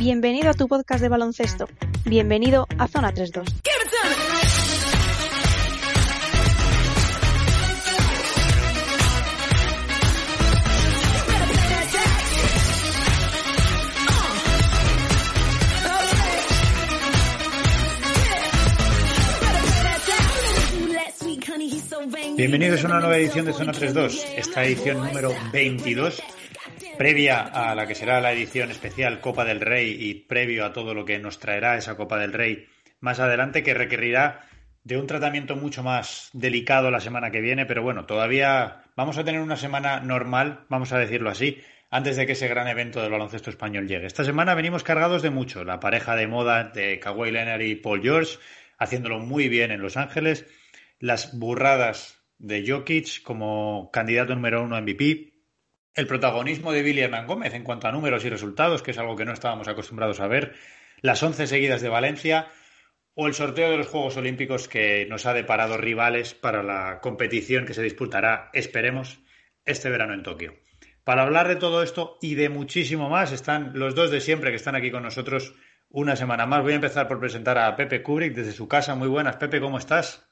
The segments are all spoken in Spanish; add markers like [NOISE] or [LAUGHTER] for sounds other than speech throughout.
Bienvenido a tu podcast de baloncesto. Bienvenido a Zona 32. Bienvenidos a una nueva edición de Zona 32, esta edición número 22, previa a la que será la edición especial Copa del Rey y previo a todo lo que nos traerá esa Copa del Rey más adelante, que requerirá de un tratamiento mucho más delicado la semana que viene, pero bueno, todavía vamos a tener una semana normal, vamos a decirlo así, antes de que ese gran evento del baloncesto español llegue. Esta semana venimos cargados de mucho, la pareja de moda de Kawhi Leonard y Paul George, haciéndolo muy bien en Los Ángeles, las burradas de Jokic como candidato número uno a MVP, el protagonismo de Billy Hernán Gómez en cuanto a números y resultados, que es algo que no estábamos acostumbrados a ver, las once seguidas de Valencia o el sorteo de los Juegos Olímpicos que nos ha deparado rivales para la competición que se disputará, esperemos, este verano en Tokio. Para hablar de todo esto y de muchísimo más están los dos de siempre que están aquí con nosotros una semana más. Voy a empezar por presentar a Pepe Kubrick desde su casa. Muy buenas, Pepe, ¿cómo estás?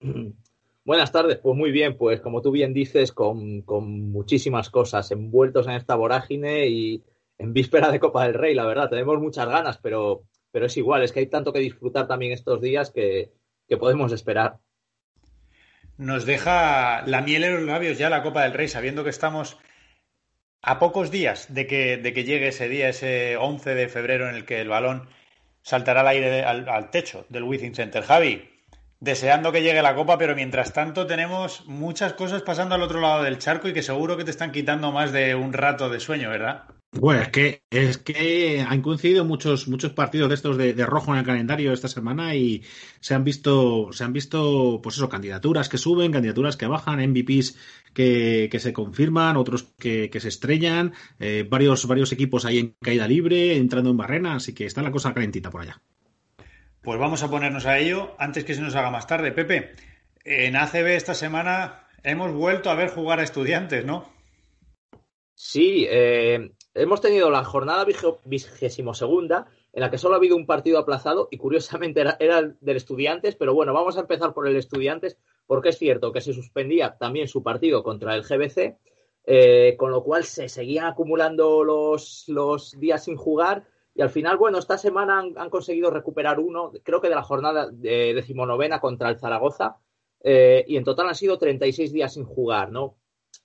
[CLEARS THROAT] Buenas tardes, pues muy bien, pues como tú bien dices, con, muchísimas cosas envueltos en esta vorágine y en víspera de Copa del Rey, la verdad, tenemos muchas ganas, pero, pero es igual, es que hay tanto que disfrutar también estos días que, podemos esperar. Nos deja la miel en los labios ya la Copa del Rey, sabiendo que estamos a pocos días de que, de que llegue ese día, ese 11 de febrero en el que el balón saltará al aire, al, al techo del Within Center. Javi, deseando que llegue la copa, pero mientras tanto tenemos muchas cosas pasando al otro lado del charco y que seguro que te están quitando más de un rato de sueño, ¿verdad? Bueno, es que, es que han coincidido muchos, muchos partidos de estos de, rojo en el calendario esta semana y se han visto, se han visto, pues eso, candidaturas que suben, candidaturas que bajan, MVPs que, que se confirman, otros que, que se estrellan, eh, varios, varios equipos ahí en caída libre, entrando en barrena, así que está la cosa calentita por allá. Pues vamos a ponernos a ello antes que se nos haga más tarde. Pepe, en ACB esta semana hemos vuelto a ver jugar a estudiantes, ¿no? Sí, eh, hemos tenido la jornada vigésimo segunda en la que solo ha habido un partido aplazado y curiosamente era, el del Estudiantes, pero bueno, vamos a empezar por el Estudiantes porque es cierto que se suspendía también su partido contra el GBC, eh, con lo cual se seguían acumulando los días sin jugar y al final, bueno, esta semana han, conseguido recuperar uno, creo que de la jornada de decimonovena contra el Zaragoza, eh, y en total han sido 36 días sin jugar, ¿no?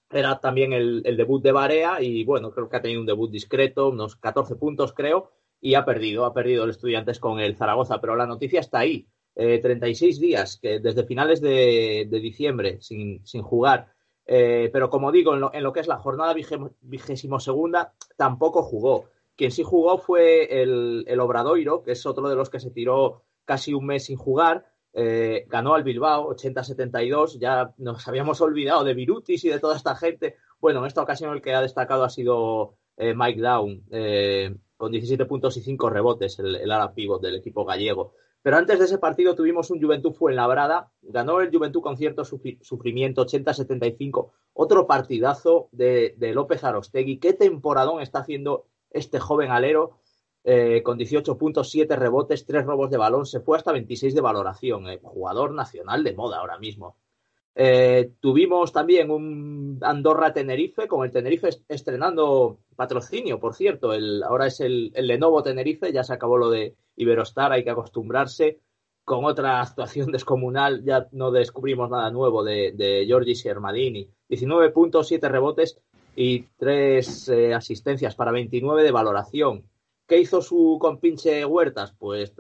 Era también el, debut de Barea y bueno, creo que ha tenido un debut discreto, unos 14 puntos creo, y ha perdido, ha perdido el Estudiantes con el Zaragoza, pero la noticia está ahí. 36 eh, días, que desde finales de, diciembre sin, sin jugar. Eh, pero como digo, en lo, que es la jornada vigésimo segunda, tampoco jugó. Quien sí jugó fue el, el Obradoiro, que es otro de los que se tiró casi un mes sin jugar. Eh, ganó al Bilbao 80-72. Ya nos habíamos olvidado de Virutis y de toda esta gente. Bueno, en esta ocasión el que ha destacado ha sido eh, Mike Down, eh, con 17 puntos y 5 rebotes, el, el ala pivot del equipo gallego. Pero antes de ese partido tuvimos un Juventud Fuenlabrada. Ganó el Juventud con cierto sufrimiento, 80-75. Otro partidazo de, de López Arostegui. ¿Qué temporadón está haciendo este joven alero, eh, con 18 puntos, 7 rebotes, 3 robos de balón, se fue hasta 26 de valoración. Eh, jugador nacional de moda ahora mismo. Eh, tuvimos también un Andorra-Tenerife, con el Tenerife estrenando patrocinio, por cierto. El, ahora es el, Lenovo Tenerife, ya se acabó lo de Iberostar, hay que acostumbrarse. Con otra [LAUGHS] actuación descomunal, ya no descubrimos nada nuevo de, de Giorgi Siermadini. 19 puntos, 7 rebotes, y tres eh, asistencias para 29 de valoración. ¿Qué hizo su compinche Huertas? Pues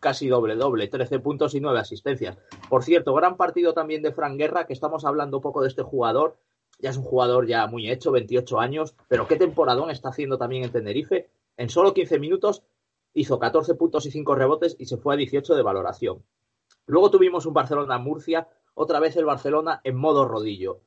casi doble doble, 13 puntos y 9 asistencias. Por cierto, gran partido también de Fran Guerra, que estamos hablando poco de este jugador. Ya es un jugador ya muy hecho, 28 años, pero qué temporadón está haciendo también en Tenerife. En solo 15 minutos hizo 14 puntos y 5 rebotes y se fue a 18 de valoración. Luego tuvimos un Barcelona-Murcia, otra vez el Barcelona en modo rodillo.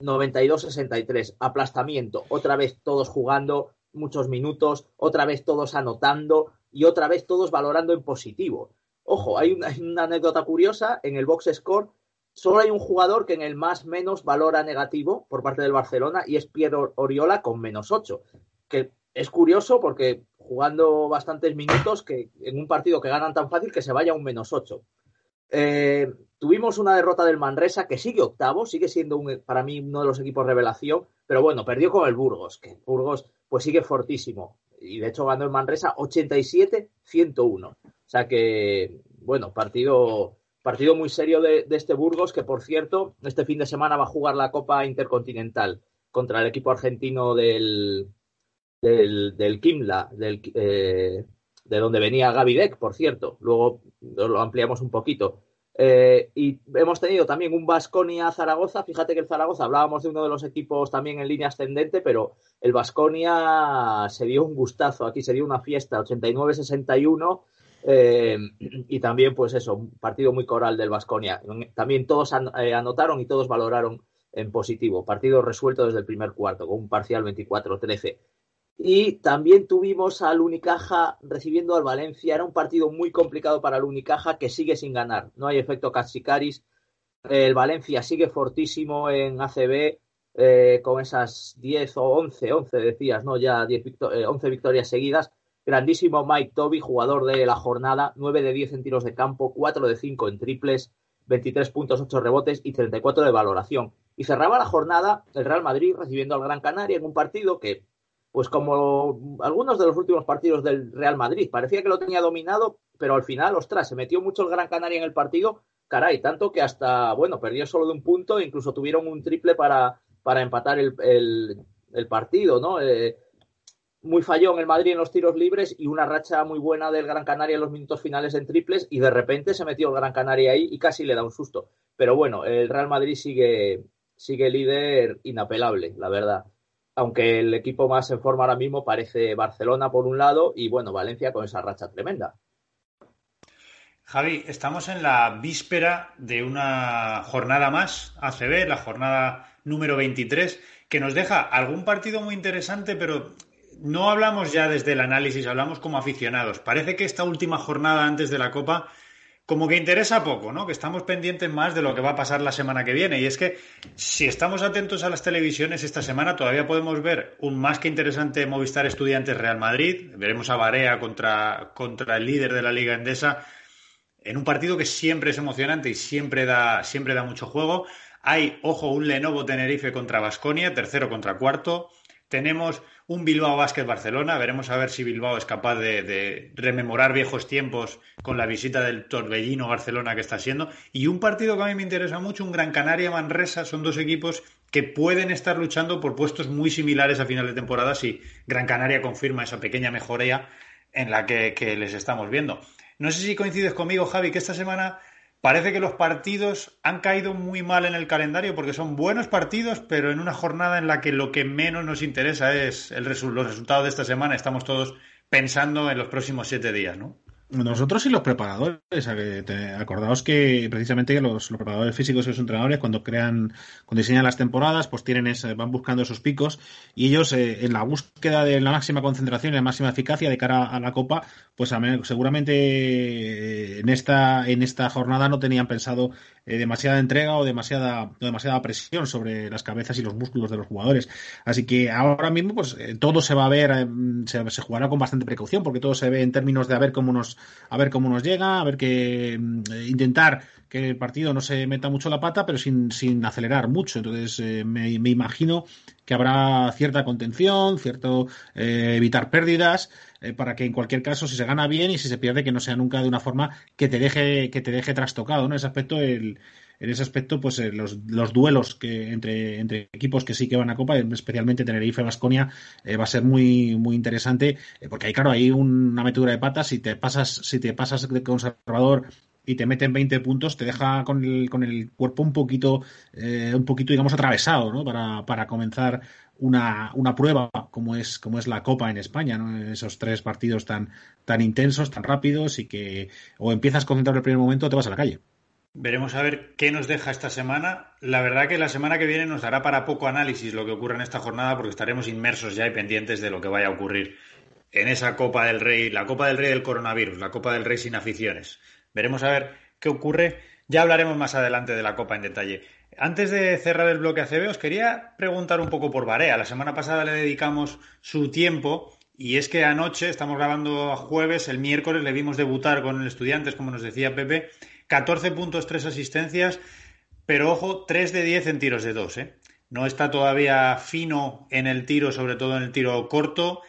92-63, aplastamiento, otra vez todos jugando muchos minutos, otra vez todos anotando y otra vez todos valorando en positivo. Ojo, hay una, anécdota curiosa, en el box score solo hay un jugador que en el más menos valora negativo por parte del Barcelona y es Piero Oriola con menos 8, que es curioso porque jugando bastantes minutos que en un partido que ganan tan fácil que se vaya un menos 8. Eh, tuvimos una derrota del Manresa que sigue octavo, sigue siendo un, para mí uno de los equipos revelación, pero bueno, perdió con el Burgos, que Burgos pues sigue fortísimo. Y de hecho ganó el Manresa 87-101. O sea que, bueno, partido, partido muy serio de, este Burgos, que por cierto, este fin de semana va a jugar la Copa Intercontinental contra el equipo argentino del, del, Kimla, del, eh, de donde venía Gaby Deck, por cierto. Luego lo ampliamos un poquito. Eh, y hemos tenido también un Vasconia Zaragoza. Fíjate que el Zaragoza hablábamos de uno de los equipos también en línea ascendente, pero el Vasconia se dio un gustazo aquí, se dio una fiesta, 89-61. Eh, y también, pues eso, un partido muy coral del Vasconia. También todos eh, anotaron y todos valoraron en positivo. Partido resuelto desde el primer cuarto, con un parcial 24-13. Y también tuvimos al Unicaja recibiendo al Valencia. Era un partido muy complicado para el Unicaja que sigue sin ganar. No hay efecto Cachicaris. El Valencia sigue fortísimo en ACB eh, con esas 10 o 11, 11 decías, ¿no? Ya 10 11 eh, victorias seguidas. Grandísimo Mike Toby, jugador de la jornada, 9 de 10 en tiros de campo, 4 de 5 en triples, 23 puntos, 8 rebotes y 34 de valoración. Y cerraba la jornada el Real Madrid recibiendo al Gran Canaria en un partido que pues como algunos de los últimos partidos del Real Madrid. Parecía que lo tenía dominado, pero al final, ostras, se metió mucho el Gran Canaria en el partido, caray, tanto que hasta, bueno, perdió solo de un punto, e incluso tuvieron un triple para, para empatar el, el, partido, ¿no? Eh, muy fallón el Madrid en los tiros libres y una racha muy buena del Gran Canaria en los minutos finales en triples y de repente se metió el Gran Canaria ahí y casi le da un susto. Pero bueno, el Real Madrid sigue, sigue líder inapelable, la verdad aunque el equipo más en forma ahora mismo parece Barcelona por un lado y bueno, Valencia con esa racha tremenda. Javi, estamos en la víspera de una jornada más, ACB, la jornada número 23, que nos deja algún partido muy interesante, pero no hablamos ya desde el análisis, hablamos como aficionados. Parece que esta última jornada antes de la Copa como que interesa poco, ¿no? Que estamos pendientes más de lo que va a pasar la semana que viene. Y es que si estamos atentos a las televisiones esta semana, todavía podemos ver un más que interesante Movistar Estudiantes Real Madrid. Veremos a Barea contra, contra el líder de la Liga Endesa en un partido que siempre es emocionante y siempre da, siempre da mucho juego. Hay, ojo, un Lenovo Tenerife contra Basconia, tercero contra cuarto. Tenemos un Bilbao Basket Barcelona. Veremos a ver si Bilbao es capaz de, rememorar viejos tiempos con la visita del Torbellino Barcelona que está siendo. Y un partido que a mí me interesa mucho, un Gran Canaria Manresa. Son dos equipos que pueden estar luchando por puestos muy similares a final de temporada si Gran Canaria confirma esa pequeña mejoría en la que les estamos viendo. No sé si coincides conmigo, Javi, que esta semana Parece que los partidos han caído muy mal en el calendario porque son buenos partidos, pero en una jornada en la que lo que menos nos interesa es el los resultados de esta semana. Estamos todos pensando en los próximos siete días, ¿no? Nosotros y los preparadores, acordaos que precisamente los, preparadores físicos y los entrenadores cuando crean, cuando diseñan las temporadas, pues tienen ese, van buscando esos picos y ellos eh, en la búsqueda de la máxima concentración y la máxima eficacia de cara a la Copa, pues seguramente eh, en esta, en esta jornada no tenían pensado eh, demasiada entrega o demasiada, demasiada presión sobre las cabezas y los músculos de los jugadores. Así que ahora mismo, pues eh, todo se va a ver, eh, se, jugará con bastante precaución, porque todo se ve en términos de a ver cómo nos, a ver cómo nos llega, a ver que intentar que el partido no se meta mucho la pata, pero sin, sin acelerar mucho. Entonces, me, me, imagino que habrá cierta contención, cierto evitar pérdidas. Eh, para que en cualquier caso, si se gana bien y si se pierde, que no sea nunca de una forma que te deje, que te deje trastocado. En ese aspecto, en ese aspecto, pues eh, los, los, duelos que entre, entre equipos que sí que van a Copa, especialmente Tenerife Vasconia, eh, va a ser muy, muy interesante, porque ahí, claro, hay una metedura de patas, si te pasas, si te pasas de conservador y te meten 20 puntos, te deja con el, con el cuerpo un poquito, un poquito, digamos, atravesado, ¿no? Para, para comenzar una, una prueba como es, como es la Copa en España, ¿no? esos tres partidos tan, tan intensos, tan rápidos y que o empiezas concentrado en el primer momento o te vas a la calle. Veremos a ver qué nos deja esta semana. La verdad que la semana que viene nos dará para poco análisis lo que ocurre en esta jornada porque estaremos inmersos ya y pendientes de lo que vaya a ocurrir en esa Copa del Rey, la Copa del Rey del coronavirus, la Copa del Rey sin aficiones. Veremos a ver qué ocurre. Ya hablaremos más adelante de la Copa en detalle. Antes de cerrar el bloque ACB, os quería preguntar un poco por Barea. La semana pasada le dedicamos su tiempo Y es que anoche, estamos grabando a jueves, el miércoles le vimos debutar con el Estudiantes, como nos decía Pepe, 14 puntos, 3 asistencias, pero ojo, 3 de 10 en tiros de 2. ¿eh? No está todavía fino en el tiro, sobre todo en el tiro corto.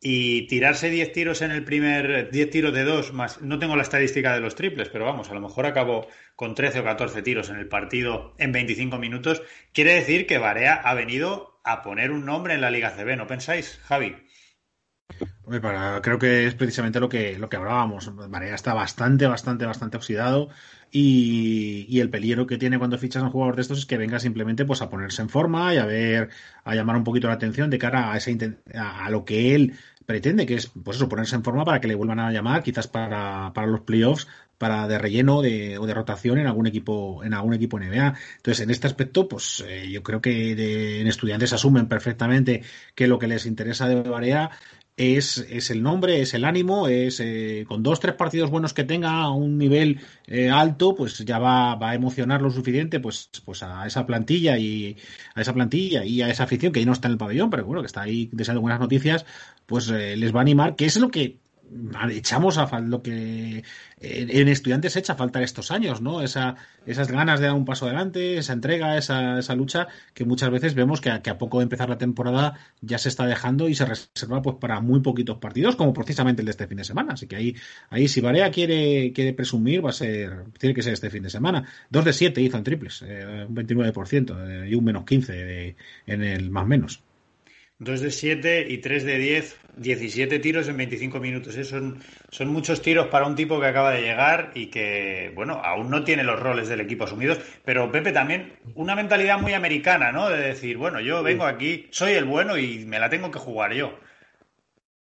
Y tirarse 10 tiros en el primer, 10 tiros de 2, más, no tengo la estadística de los triples, pero vamos, a lo mejor acabó con 13 o 14 tiros en el partido en 25 minutos. Quiere decir que Barea ha venido a poner un nombre en la Liga CB, ¿no pensáis, Javi? Creo que es precisamente lo que, lo que hablábamos. Barea está bastante, bastante, bastante oxidado. Y, el peligro que tiene cuando fichas a un jugador de estos es que venga simplemente pues a ponerse en forma y a ver, a llamar un poquito la atención de cara a, ese, a, lo que él pretende, que es pues eso, ponerse en forma para que le vuelvan a llamar, quizás para, para los playoffs, para de relleno de, o de rotación en algún equipo, en algún equipo NBA. Entonces, en este aspecto, pues eh, yo creo que en estudiantes asumen perfectamente que lo que les interesa de Barea es, es, el nombre, es el ánimo, es eh, con dos, tres partidos buenos que tenga a un nivel eh, alto, pues ya va, va, a emocionar lo suficiente pues, pues a esa plantilla y a esa plantilla y a esa afición que ahí no está en el pabellón, pero bueno, que está ahí deseando buenas noticias, pues eh, les va a animar, que es lo que echamos a lo que en estudiantes echa falta estos años, ¿no? Esa, esas ganas de dar un paso adelante, esa entrega, esa, esa lucha que muchas veces vemos que a, que a, poco de empezar la temporada ya se está dejando y se reserva pues para muy poquitos partidos, como precisamente el de este fin de semana. Así que ahí, ahí si Barea quiere, quiere presumir, va a ser, tiene que ser este fin de semana. Dos de siete hizo en triples, eh, un 29% eh, y un menos 15 en el más menos. 2 de 7 y 3 de 10, 17 tiros en 25 minutos. ¿eh? Son, son, muchos tiros para un tipo que acaba de llegar y que, bueno, aún no tiene los roles del equipo asumidos. Pero Pepe también, una mentalidad muy americana, ¿no? De decir, bueno, yo vengo aquí, soy el bueno y me la tengo que jugar yo.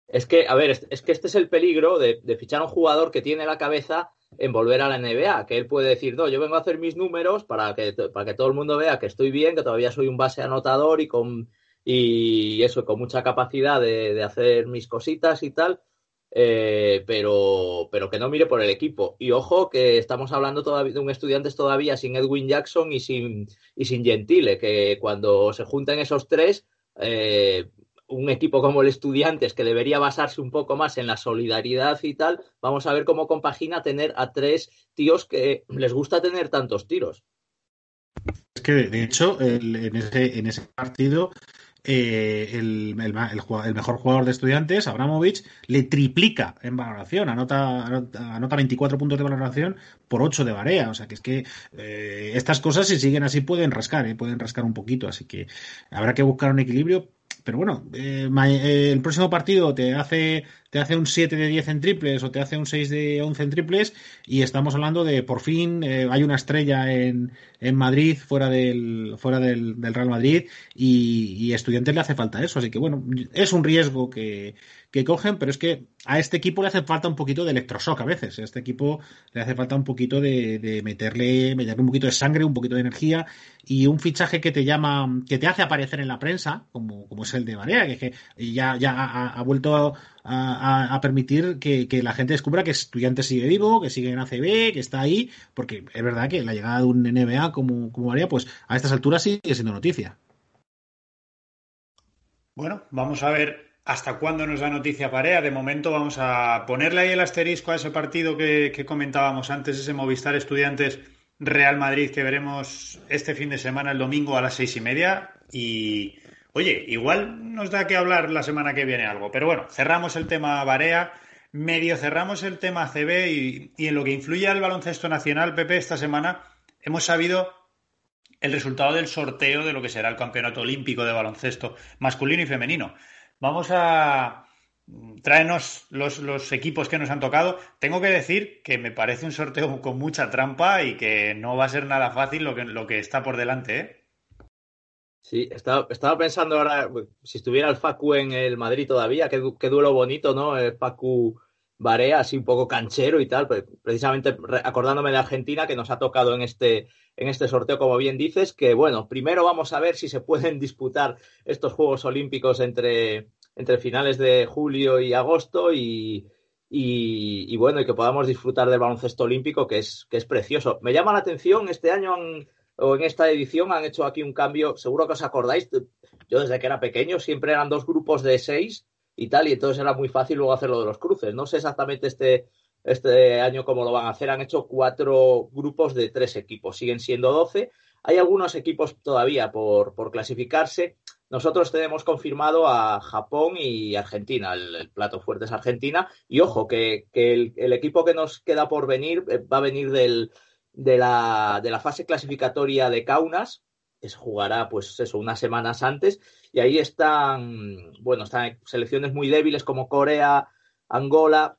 Es que, a ver, es que este es el peligro de, de fichar a un jugador que tiene la cabeza en volver a la NBA, que él puede decir, no, yo vengo a hacer mis números para que, para que todo el mundo vea que estoy bien, que todavía soy un base anotador y con y eso, con mucha capacidad de, hacer mis cositas y tal, eh, pero, pero que no mire por el equipo. Y ojo que estamos hablando todavía de un estudiante todavía sin Edwin Jackson y sin, y sin Gentile, que cuando se junten esos tres, eh, un equipo como el Estudiantes, que debería basarse un poco más en la solidaridad y tal, vamos a ver cómo compagina tener a tres tíos que les gusta tener tantos tiros. Es que, de hecho, en, ese, en ese partido eh, el, mejor jugador de estudiantes, Abramovich, le triplica en valoración, anota, anota, 24 puntos de valoración por 8 de Barea. O sea que es que eh, estas cosas, si siguen así, pueden rascar, eh, pueden rascar un poquito. Así que habrá que buscar un equilibrio. Pero bueno, el próximo partido te hace te hace un 7 de 10 en triples o te hace un 6 de 11 en triples y estamos hablando de por fin eh, hay una estrella en, en, Madrid fuera del fuera del, Real Madrid y, y, Estudiantes le hace falta eso así que bueno es un riesgo que, que cogen pero es que a este equipo le hace falta un poquito de electroshock a veces a este equipo le hace falta un poquito de, de meterle meterle un poquito de sangre un poquito de energía y un fichaje que te llama que te hace aparecer en la prensa como, como es el de Marea que, que ya, ya ha, vuelto a, permitir que, la gente descubra que estudiante sigue vivo, que sigue en ACB, que está ahí, porque es verdad que la llegada de un NBA como, como haría, pues a estas alturas sigue siendo noticia. Bueno, vamos a ver hasta cuándo nos da noticia Parea. De momento vamos a ponerle ahí el asterisco a ese partido que, comentábamos antes, ese Movistar Estudiantes Real Madrid que veremos este fin de semana, el domingo a las seis y media. Y Oye, igual nos da que hablar la semana que viene algo, pero bueno, cerramos el tema Barea, medio cerramos el tema CB y, en lo que influye al baloncesto nacional, Pepe, esta semana hemos sabido el resultado del sorteo de lo que será el campeonato olímpico de baloncesto masculino y femenino. Vamos a traernos los, equipos que nos han tocado. Tengo que decir que me parece un sorteo con mucha trampa y que no va a ser nada fácil lo que, lo que está por delante. ¿eh? Sí, estaba, estaba, pensando ahora, si estuviera el Facu en el Madrid todavía, qué, duelo bonito, ¿no? El Facu Barea, así un poco canchero y tal, pues, precisamente acordándome de Argentina que nos ha tocado en este, en este sorteo, como bien dices, que bueno, primero vamos a ver si se pueden disputar estos Juegos Olímpicos entre, entre finales de julio y agosto y, y, bueno, y que podamos disfrutar del baloncesto olímpico, que es, que es precioso. Me llama la atención, este año o en esta edición han hecho aquí un cambio, seguro que os acordáis, yo desde que era pequeño siempre eran dos grupos de seis y tal, y entonces era muy fácil luego hacer lo de los cruces. No sé exactamente este, este año cómo lo van a hacer. Han hecho cuatro grupos de tres equipos, siguen siendo doce. Hay algunos equipos todavía por, por clasificarse. Nosotros tenemos confirmado a Japón y Argentina. El, plato fuerte es Argentina. Y ojo, que, el, equipo que nos queda por venir eh, va a venir del, de, la, de la fase clasificatoria de Kaunas, que se jugará, pues eso, unas semanas antes. Y ahí están, bueno, están selecciones muy débiles como Corea, Angola,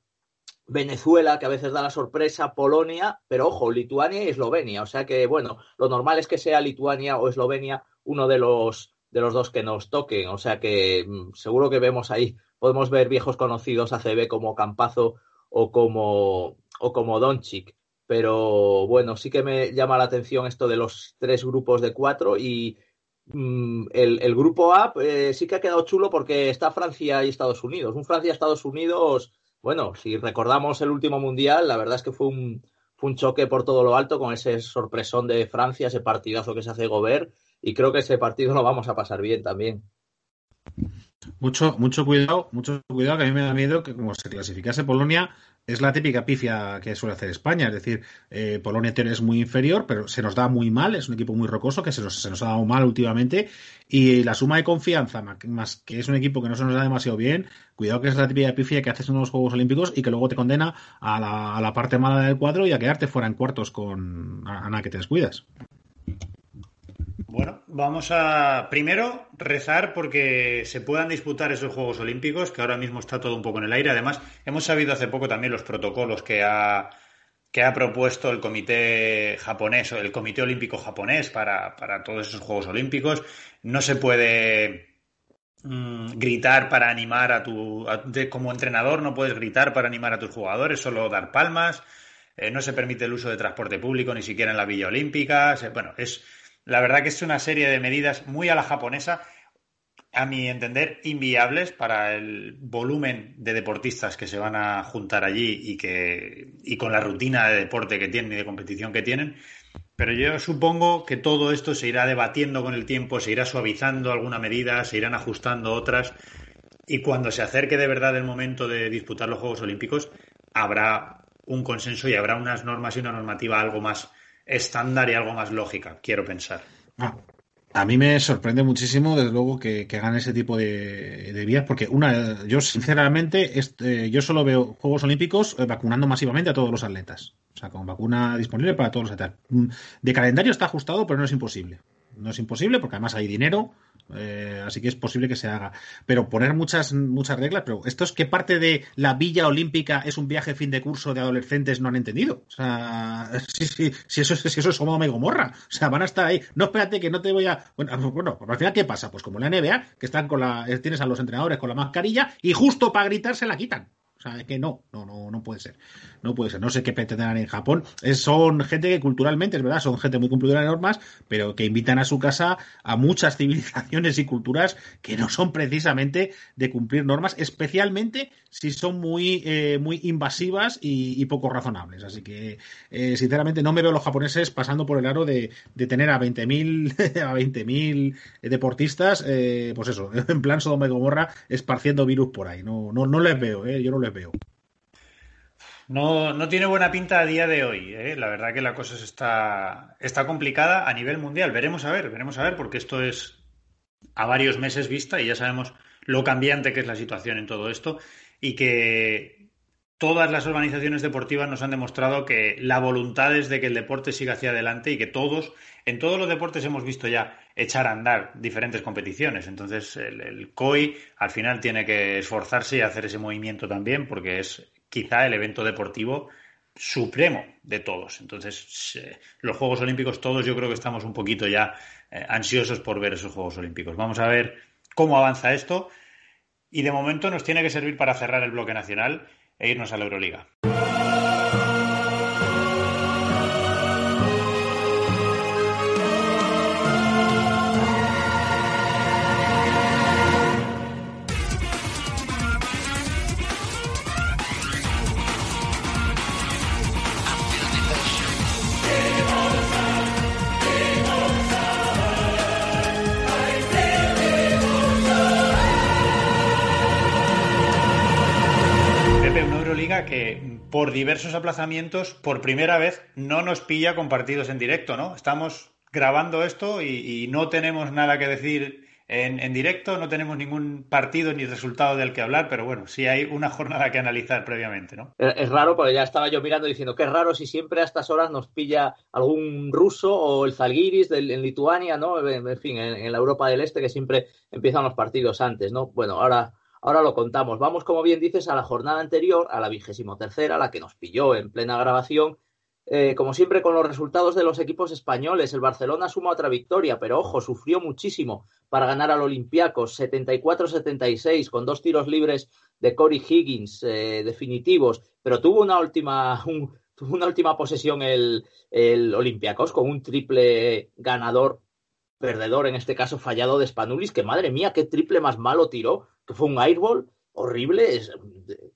Venezuela, que a veces da la sorpresa, Polonia, pero ojo, Lituania y Eslovenia. O sea que, bueno, lo normal es que sea Lituania o Eslovenia uno de los de los dos que nos toquen. O sea que mm, seguro que vemos ahí, podemos ver viejos conocidos ACB como Campazo o como, o como Doncic. Pero bueno, sí que me llama la atención esto de los tres grupos de cuatro y mm, el, grupo A eh, sí que ha quedado chulo porque está Francia y Estados Unidos. Un Francia-Estados Unidos, bueno, si recordamos el último mundial, la verdad es que fue un, fue un choque por todo lo alto con ese sorpresón de Francia, ese partidazo que se hace Gobert y creo que ese partido lo vamos a pasar bien también. Mucho, mucho cuidado, mucho cuidado, que a mí me da miedo que como se clasificase Polonia, es la típica pifia que suele hacer España. Es decir, eh, Polonia es muy inferior, pero se nos da muy mal, es un equipo muy rocoso que se nos, se ha dado mal últimamente. Y la suma de confianza, más que es un equipo que no se nos da demasiado bien, cuidado que es la típica pifia que haces en los Juegos Olímpicos y que luego te condena a la, a la parte mala del cuadro y a quedarte fuera en cuartos con Ana que te descuidas. Bueno, vamos a primero rezar porque se puedan disputar esos Juegos Olímpicos, que ahora mismo está todo un poco en el aire. Además, hemos sabido hace poco también los protocolos que ha, que ha propuesto el comité japonés, el comité olímpico japonés para, todos esos Juegos Olímpicos. No se puede mm, gritar para animar a tu... como entrenador no puedes gritar para animar a tus jugadores, solo dar palmas. Eh, no se permite el uso de transporte público ni siquiera en la Villa Olímpica. bueno, es la verdad que es una serie de medidas muy a la japonesa, a mi entender, inviables para el volumen de deportistas que se van a juntar allí y, que, y con la rutina de deporte que tienen y de competición que tienen. Pero yo supongo que todo esto se irá debatiendo con el tiempo, se irá suavizando alguna medida, se irán ajustando otras. Y cuando se acerque de verdad el momento de disputar los Juegos Olímpicos, habrá un consenso y habrá unas normas y una normativa algo más estándar y algo más lógica, quiero pensar. Ah, a mí me sorprende muchísimo, desde luego, que, hagan ese tipo de, vías, porque una, yo sinceramente, este, yo solo veo Juegos Olímpicos eh, vacunando masivamente a todos los atletas. O sea, con vacuna disponible para todos los atletas. Mm, de calendario está ajustado, pero no es imposible. No es imposible porque además hay dinero, eh, así que es posible que se haga. Pero poner muchas, muchas reglas, pero esto es que parte de la Villa Olímpica es un viaje fin de curso de adolescentes no han entendido. O sea, [LAUGHS] sí, sí, si eso, si eso es como Gomorra. O sea, van a estar ahí. No, espérate que no te voy a. Bueno, bueno, al final, ¿qué pasa? Pues como la NBA, que están con la. Tienes a los entrenadores con la mascarilla y justo para gritar se la quitan. O sea, es que no, no, no, no puede ser. No puede ser. No sé qué pretenderán en Japón. son gente que culturalmente, es verdad, son gente muy cumplidora de normas, pero que invitan a su casa a muchas [LAUGHS] civilizaciones y culturas que no son precisamente de cumplir normas, especialmente si son muy, eh, muy invasivas y, poco razonables. Así que, eh, sinceramente, no me veo los japoneses pasando por el aro de, tener a 20.000 [LAUGHS] a 20.000 deportistas, eh, pues eso, [LAUGHS] en plan Sodoma y Gomorra, esparciendo virus por ahí. No, no, no les veo, yo no les veo. No, no tiene buena pinta a día de hoy. ¿eh? La verdad que la cosa está, está complicada a nivel mundial. Veremos a ver, veremos a ver, porque esto es a varios meses vista y ya sabemos lo cambiante que es la situación en todo esto y que todas las organizaciones deportivas nos han demostrado que la voluntad es de que el deporte siga hacia adelante y que todos, en todos los deportes hemos visto ya echar a andar diferentes competiciones. Entonces el, COI al final tiene que esforzarse y hacer ese movimiento también porque es quizá el evento deportivo supremo de todos. Entonces, los Juegos Olímpicos, todos yo creo que estamos un poquito ya eh, ansiosos por ver esos Juegos Olímpicos. Vamos a ver cómo avanza esto y de momento nos tiene que servir para cerrar el bloque nacional e irnos a la Euroliga. Por diversos aplazamientos, por primera vez, no nos pilla con partidos en directo, ¿no? Estamos grabando esto y, no tenemos nada que decir en, directo, no tenemos ningún partido ni resultado del que hablar, pero bueno, sí hay una jornada que analizar previamente, ¿no? Es raro porque ya estaba yo mirando diciendo que es raro si siempre a estas horas nos pilla algún ruso o el Zalgiris en Lituania, ¿no? En fin, en, la Europa del Este que siempre empiezan los partidos antes, ¿no? Bueno, ahora Ahora lo contamos. Vamos, como bien dices, a la jornada anterior, a la vigésimo tercera, la que nos pilló en plena grabación, eh, como siempre, con los resultados de los equipos españoles, el Barcelona suma otra victoria, pero ojo, sufrió muchísimo para ganar al Olympiacos, 74-76, con dos tiros libres de Corey Higgins eh, definitivos, pero tuvo una última, [LAUGHS] tuvo una última posesión el, el Olympiacos con un triple ganador, perdedor en este caso fallado de Spanulis, que madre mía, qué triple más malo tiró, que fue un airball horrible. Es,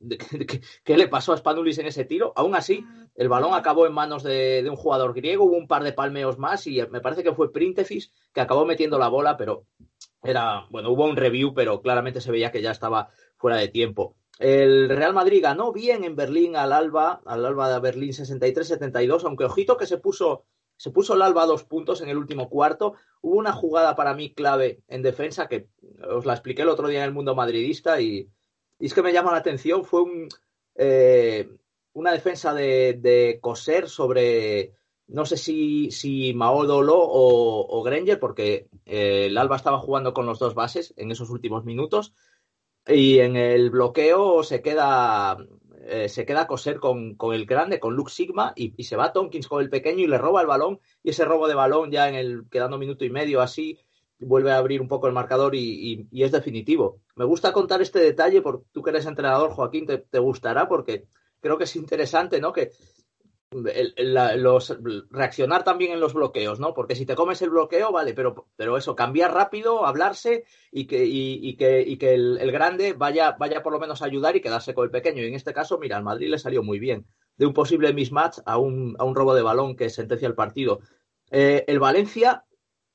[LAUGHS] ¿Qué le pasó a Spanulis en ese tiro? Aún así, el balón acabó en manos de, un jugador griego, hubo un par de palmeos más y me parece que fue Printefis que acabó metiendo la bola, pero era, bueno, hubo un review, pero claramente se veía que ya estaba fuera de tiempo. El Real Madrid ganó bien en Berlín al Alba, al Alba de Berlín 63-72, aunque ojito que se puso, se puso el Alba a dos puntos en el último cuarto. Hubo una jugada para mí clave en defensa que os la expliqué el otro día en el mundo madridista y, y es que me llama la atención, fue eh, una defensa de, coser sobre, no sé si, si Maodolo o, o Granger, porque eh, el Alba estaba jugando con los dos bases en esos últimos minutos. Y en el bloqueo se queda, eh, se queda coser con, con, el grande, con Luke Sigma, y, se va Tompkins con el pequeño y le roba el balón. Y ese robo de balón ya en el quedando minuto y medio así, vuelve a abrir un poco el marcador y, es definitivo. Me gusta contar este detalle porque tú que eres entrenador, Joaquín, te, gustará porque creo que es interesante, ¿no? Que reaccionar también en los bloqueos, ¿no? Porque si te comes el bloqueo, vale, pero, pero eso, cambiar rápido, hablarse y que, y, que, y que el, grande vaya, vaya por lo menos a ayudar y quedarse con el pequeño. Y en este caso, mira, al Madrid le salió muy bien. De un posible mismatch a un, a un robo de balón que sentencia el partido. Eh, el Valencia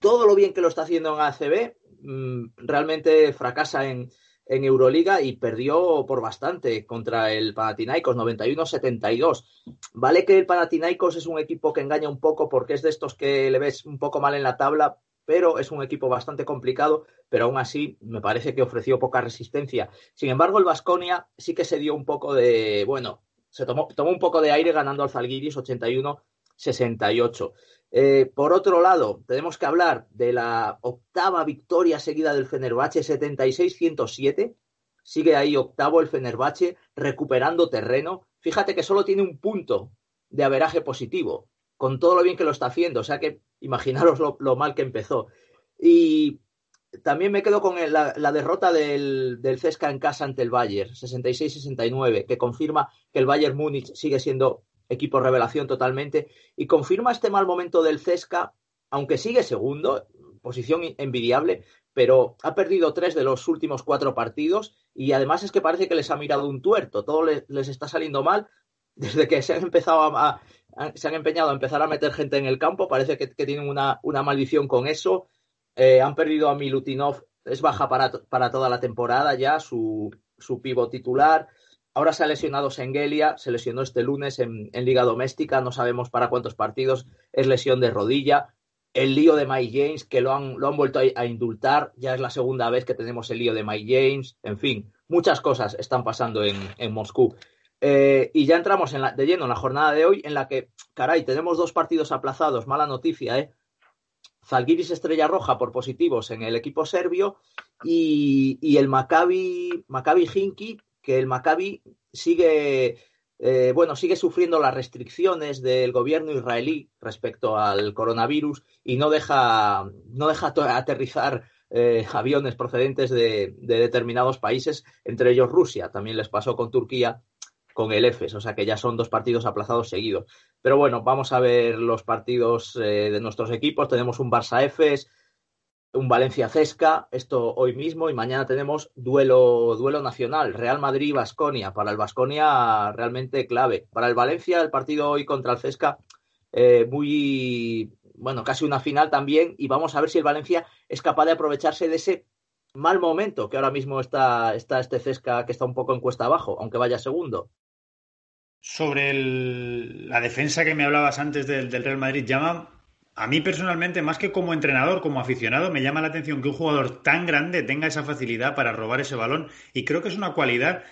todo lo bien que lo está haciendo en ACB, mm, realmente fracasa en, Euroliga y perdió por bastante contra el Panathinaikos, 91-72. Vale que el Panathinaikos es un equipo que engaña un poco porque es de estos que le ves un poco mal en la tabla, pero es un equipo bastante complicado, pero aún así me parece que ofreció poca resistencia. Sin embargo, el Vasconia sí que se dio un poco de, bueno, se tomó, tomó un poco de aire ganando al Zalgiris 81-68. Eh, por otro lado, tenemos que hablar de la octava victoria seguida del Fenerbahce, 76-107. Sigue ahí octavo el Fenerbahce, recuperando terreno. Fíjate que solo tiene un punto de averaje positivo, con todo lo bien que lo está haciendo. O sea que imaginaros lo, mal que empezó. Y también me quedo con la, derrota del, del, Cesca en casa ante el Bayern, 66-69, que confirma que el Bayern Múnich sigue siendo equipo revelación totalmente, y confirma este mal momento del Cesca, aunque sigue segundo, posición envidiable, pero ha perdido tres de los últimos cuatro partidos y además es que parece que les ha mirado un tuerto, todo les, está saliendo mal. [LAUGHS] Desde que se han empezado a, se han empeñado a empezar a meter gente en el campo, parece que, tienen una, una, maldición con eso, eh, han perdido a Milutinov, es baja para, para toda la temporada ya, su, su pivo titular, Ahora se ha lesionado Sengelia, se lesionó este lunes en, Liga Doméstica, no sabemos para cuántos partidos, es lesión de rodilla. El lío de Mike James, que lo han, lo han vuelto a, indultar, ya es la segunda vez que tenemos el lío de Mike James, en fin, muchas cosas están pasando en, Moscú. Eh, y ya entramos en la, de lleno en la jornada de hoy, en la que, caray, tenemos dos partidos aplazados, mala noticia, ¿eh? Zalgiris Estrella Roja por positivos en el equipo serbio y, y el Maccabi, Maccabi Hinki que el Maccabi sigue, eh, bueno, sigue sufriendo las restricciones del gobierno israelí respecto al coronavirus y no deja, no deja aterrizar eh, aviones procedentes de, determinados países, entre ellos Rusia. También les pasó con Turquía, con el EFES, o sea que ya son dos partidos aplazados seguidos. Pero bueno, vamos a ver los partidos eh, de nuestros equipos. Tenemos un Barça-EFES, un Valencia Cesca, esto hoy mismo y mañana tenemos duelo, duelo nacional, Real Madrid Basconia. Para el Basconia realmente clave. Para el Valencia, el partido hoy contra el Cesca, eh, muy bueno, casi una final también. Y vamos a ver si el Valencia es capaz de aprovecharse de ese mal momento que ahora mismo está, está este Cesca que está un poco en cuesta abajo, aunque vaya segundo. sobre la defensa que me hablabas antes del, Real Madrid, llama a mí personalmente, más que como entrenador, como aficionado, me llama la atención que un jugador tan grande tenga esa facilidad para robar ese balón y creo que es una cualidad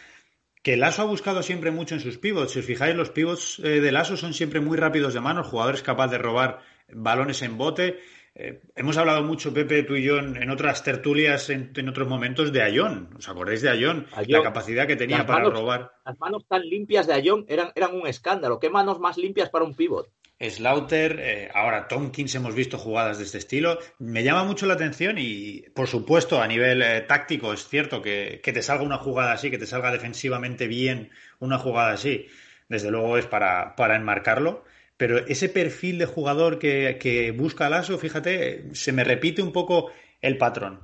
que Lasso ha buscado siempre mucho en sus pivots. Si os fijáis, los pivots eh, de Lasso son siempre muy rápidos de mano, jugadores capaces de robar balones en bote. Eh, hemos hablado mucho, Pepe, tú y yo, en, otras tertulias, en, otros momentos, de Ayón. ¿Os acordáis de Ayón? La capacidad que tenía para robar. Las manos tan limpias de Ayón eran, eran un escándalo. ¿Qué manos más limpias para un pivot? Slaughter, eh, ahora Tompkins hemos visto jugadas de este estilo. Me llama mucho la atención y, por supuesto, a nivel eh, táctico es cierto que, te salga una jugada así, que te salga defensivamente bien una jugada así, desde luego es para, para enmarcarlo. Pero ese perfil de jugador que, que busca Lasso, fíjate, se me repite un poco el patrón.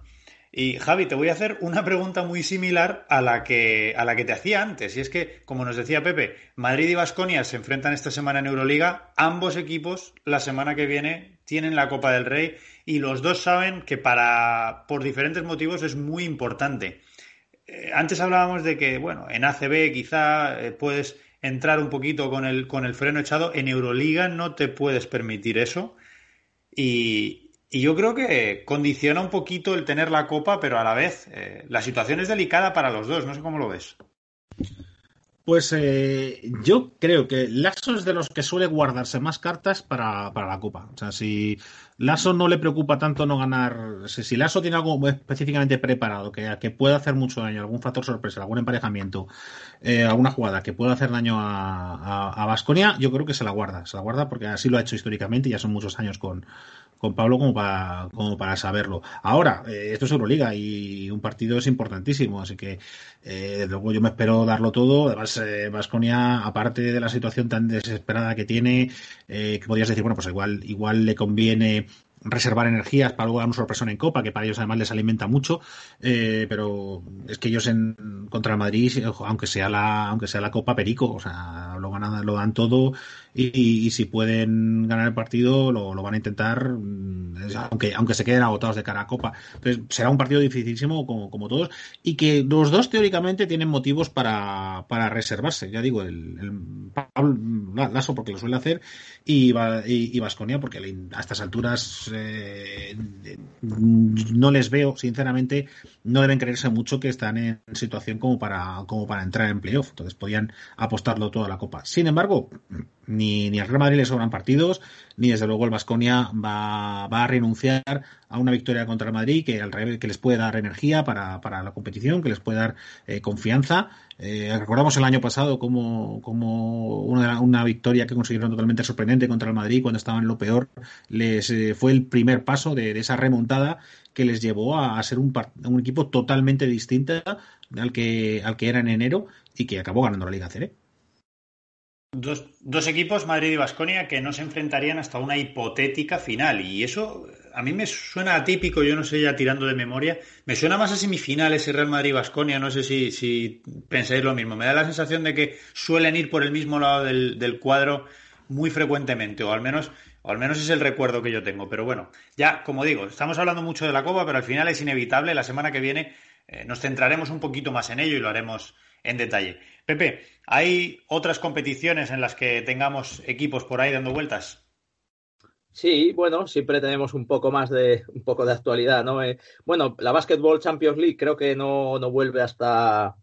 Y Javi, te voy a hacer una pregunta muy similar a la que, a la que te hacía antes. Y es que, como nos decía Pepe, Madrid y Vasconia se enfrentan esta semana en Euroliga. Ambos equipos la semana que viene tienen la Copa del Rey y los dos saben que para, por diferentes motivos es muy importante. Eh, antes hablábamos de que, bueno, en ACB quizá eh, puedes entrar un poquito con el, con el freno echado. En Euroliga no te puedes permitir eso. Y, y yo creo que condiciona un poquito el tener la copa, pero a la vez eh, la situación es delicada para los dos. No sé cómo lo ves. Pues eh, yo creo que Lasso es de los que suele guardarse más cartas para, la Copa. O sea, si Lasso no le preocupa tanto no ganar, si, Lasso tiene algo específicamente preparado que, que pueda hacer mucho daño, algún factor sorpresa, algún emparejamiento, eh, alguna jugada que pueda hacer daño a Vasconia, yo creo que se la guarda. Se la guarda porque así lo ha hecho históricamente y ya son muchos años con, con Pablo como para, como para saberlo. Ahora, eh, esto es Euroliga y un partido es importantísimo, así que eh, desde luego yo me espero darlo todo. Además, Vasconia, eh, aparte de la situación tan desesperada que tiene, que podrías decir, bueno, pues igual, igual le conviene reservar energías para luego dar una sorpresa en Copa, que para ellos además les alimenta mucho, eh, pero es que ellos en contra el Madrid, aunque sea la, aunque sea la Copa Perico, o sea, lo ganan, lo dan todo y, si pueden ganar el partido lo, van a intentar, mm, aunque, aunque se queden agotados de cara a Copa. Entonces será un partido dificilísimo como, como todos y que los dos teóricamente tienen motivos para, para reservarse, ya digo, el, el Pablo Lasso porque lo suele hacer y, y, Vasconia porque a estas alturas eh, no les veo, sinceramente, no deben creerse mucho que están en situación como para, como para entrar en playoff. Entonces podían apostarlo toda la copa. Sin embargo, ni, ni al Real Madrid le sobran partidos, ni desde luego el Vasconia va, va, a renunciar a una victoria contra el Madrid que al que les puede dar energía para, para la competición, que les puede dar eh, confianza. Eh, recordamos el año pasado como, como una, una, victoria que consiguieron totalmente sorprendente contra el Madrid cuando estaban en lo peor. Les eh, fue el primer paso de, esa remontada que les llevó a, ser un, un, equipo totalmente distinto al que, al que era en enero y que acabó ganando la Liga CR. Dos, dos, equipos, Madrid y Vasconia, que no se enfrentarían hasta una hipotética final. Y eso a mí me suena atípico, yo no sé, ya tirando de memoria. Me suena más a semifinales Real Madrid-Vasconia, no sé si, si, pensáis lo mismo. Me da la sensación de que suelen ir por el mismo lado del, del cuadro muy frecuentemente, o al menos o al menos es el recuerdo que yo tengo. Pero bueno, ya, como digo, estamos hablando mucho de la Copa, pero al final es inevitable. La semana que viene eh, nos centraremos un poquito más en ello y lo haremos en detalle. Pepe, ¿hay otras competiciones en las que tengamos equipos por ahí dando vueltas? Sí, bueno, siempre tenemos un poco más de un poco de actualidad, ¿no? Eh, bueno, la Basketball Champions League creo que no, no vuelve hasta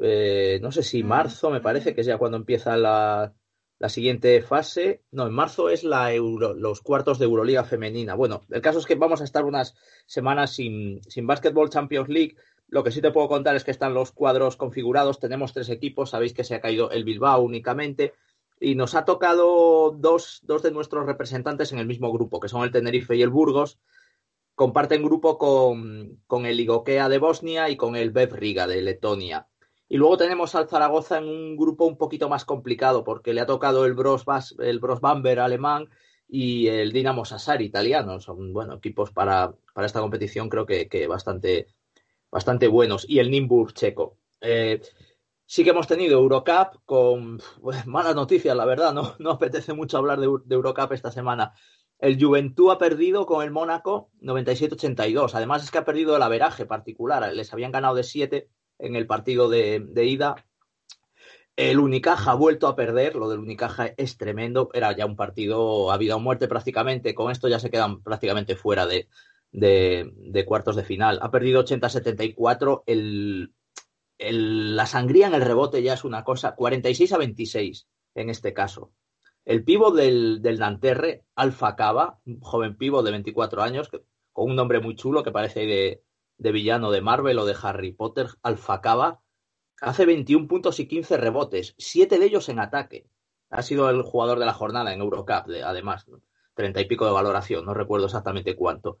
eh, no sé si marzo, me parece que es ya cuando empieza la, la siguiente fase. No, en marzo es la Euro, los cuartos de Euroliga femenina. Bueno, el caso es que vamos a estar unas semanas sin, sin Basketball Champions League. Lo que sí te puedo contar es que están los cuadros configurados. Tenemos tres equipos. Sabéis que se ha caído el Bilbao únicamente. Y nos ha tocado dos, dos de nuestros representantes en el mismo grupo, que son el Tenerife y el Burgos. Comparten grupo con, con el Igokea de Bosnia y con el Bev Riga de Letonia. Y luego tenemos al Zaragoza en un grupo un poquito más complicado, porque le ha tocado el Bros, el Bamber alemán y el Dinamo Sassari italiano. Son bueno, equipos para, para esta competición, creo que, que bastante, bastante buenos, y el Nimburg checo. Eh, sí que hemos tenido Eurocup con malas noticias, la verdad, no, [LAUGHS] no apetece mucho hablar de, Eurocup esta semana. El Juventud ha perdido con el Mónaco 97-82. Además es que ha perdido el averaje particular. Les habían ganado de 7 en el partido de, ida. El Unicaja ha vuelto a perder, lo del Unicaja es tremendo, era ya un partido a vida o muerte prácticamente, con esto ya se quedan prácticamente fuera de, de, cuartos de final. Ha perdido 80-74, el, la sangría en el rebote ya es una cosa, 46 a 26 en este caso. El pivo del, Nanterre, Alfa Cava, un joven pivo de 24 años, con un nombre muy chulo que parece de, de villano de Marvel o de Harry Potter, Alfa Cava, hace 21 puntos y 15 rebotes, siete de ellos en ataque. Ha sido el jugador de la jornada en Eurocup, además, treinta y pico de valoración, no recuerdo exactamente cuánto.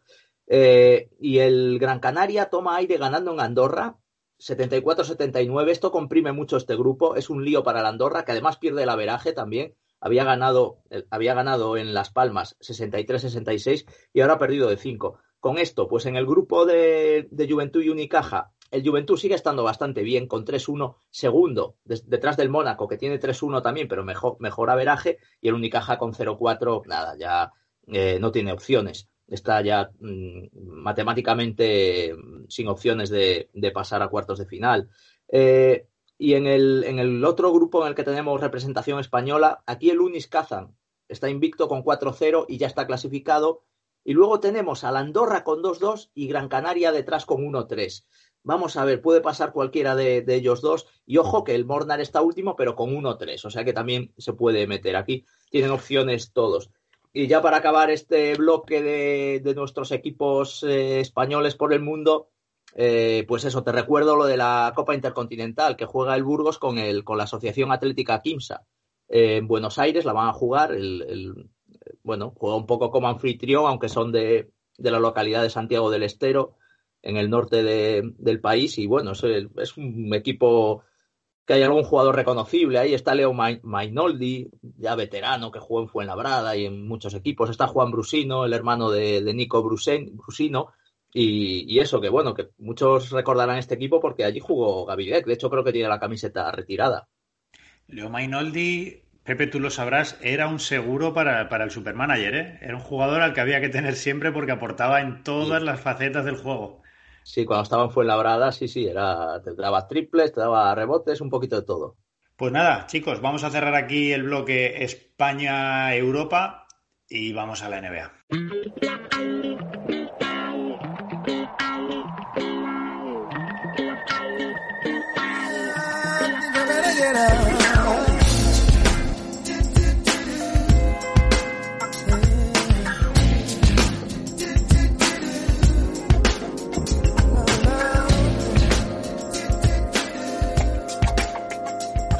Eh, y el Gran Canaria toma aire ganando en Andorra, 74-79. Esto comprime mucho este grupo, es un lío para la Andorra, que además pierde el averaje también. Había ganado, eh, había ganado en Las Palmas 63-66 y ahora ha perdido de 5. Con esto, pues en el grupo de, de Juventud y Unicaja el Juventud sigue estando bastante bien con 3-1 segundo, detrás del Mónaco, que tiene 3-1 también, pero mejor, mejor averaje, y el Unicaja con 0-4, nada, ya eh, no tiene opciones. Está ya mm, matemáticamente mm, sin opciones de, pasar a cuartos de final. Eh, y en el, en el, otro grupo en el que tenemos representación española, aquí el Unis Kazan está invicto con 4-0 y ya está clasificado. Y luego tenemos a la Andorra con 2-2 y Gran Canaria detrás con 1-3. Vamos a ver, puede pasar cualquiera de, ellos dos. Y ojo que el Mornar está último, pero con 1-3. O sea que también se puede meter aquí. Tienen opciones todos. Y ya para acabar este bloque de, nuestros equipos eh, españoles por el mundo, eh, pues eso, te recuerdo lo de la Copa Intercontinental que juega el Burgos con, el, con la Asociación Atlética Quimsa. en Buenos Aires la van a jugar. El, bueno, juega un poco como anfitrión, aunque son de, de la localidad de Santiago del Estero en el norte del país y bueno, es, un equipo que hay algún jugador reconocible. Ahí está Leo Mainoldi, ya veterano, que jugó en Fuenlabrada y en muchos equipos. Está Juan Brusino, el hermano de, Nico Brusino. Y, eso, que bueno, que muchos recordarán este equipo porque allí jugó Gavidec. De hecho, creo que tiene la camiseta retirada. Leo Mainoldi, Pepe, tú lo sabrás, era un seguro para, para el Supermanager. ¿eh? Era un jugador al que había que tener siempre porque aportaba en todas las facetas del juego. Sí, cuando estaba en Fuenlabrada, sí, sí, era, te daba triples, te daba rebotes, un poquito de todo. Pues nada, chicos, vamos a cerrar aquí el bloque España-Europa y vamos a la NBA.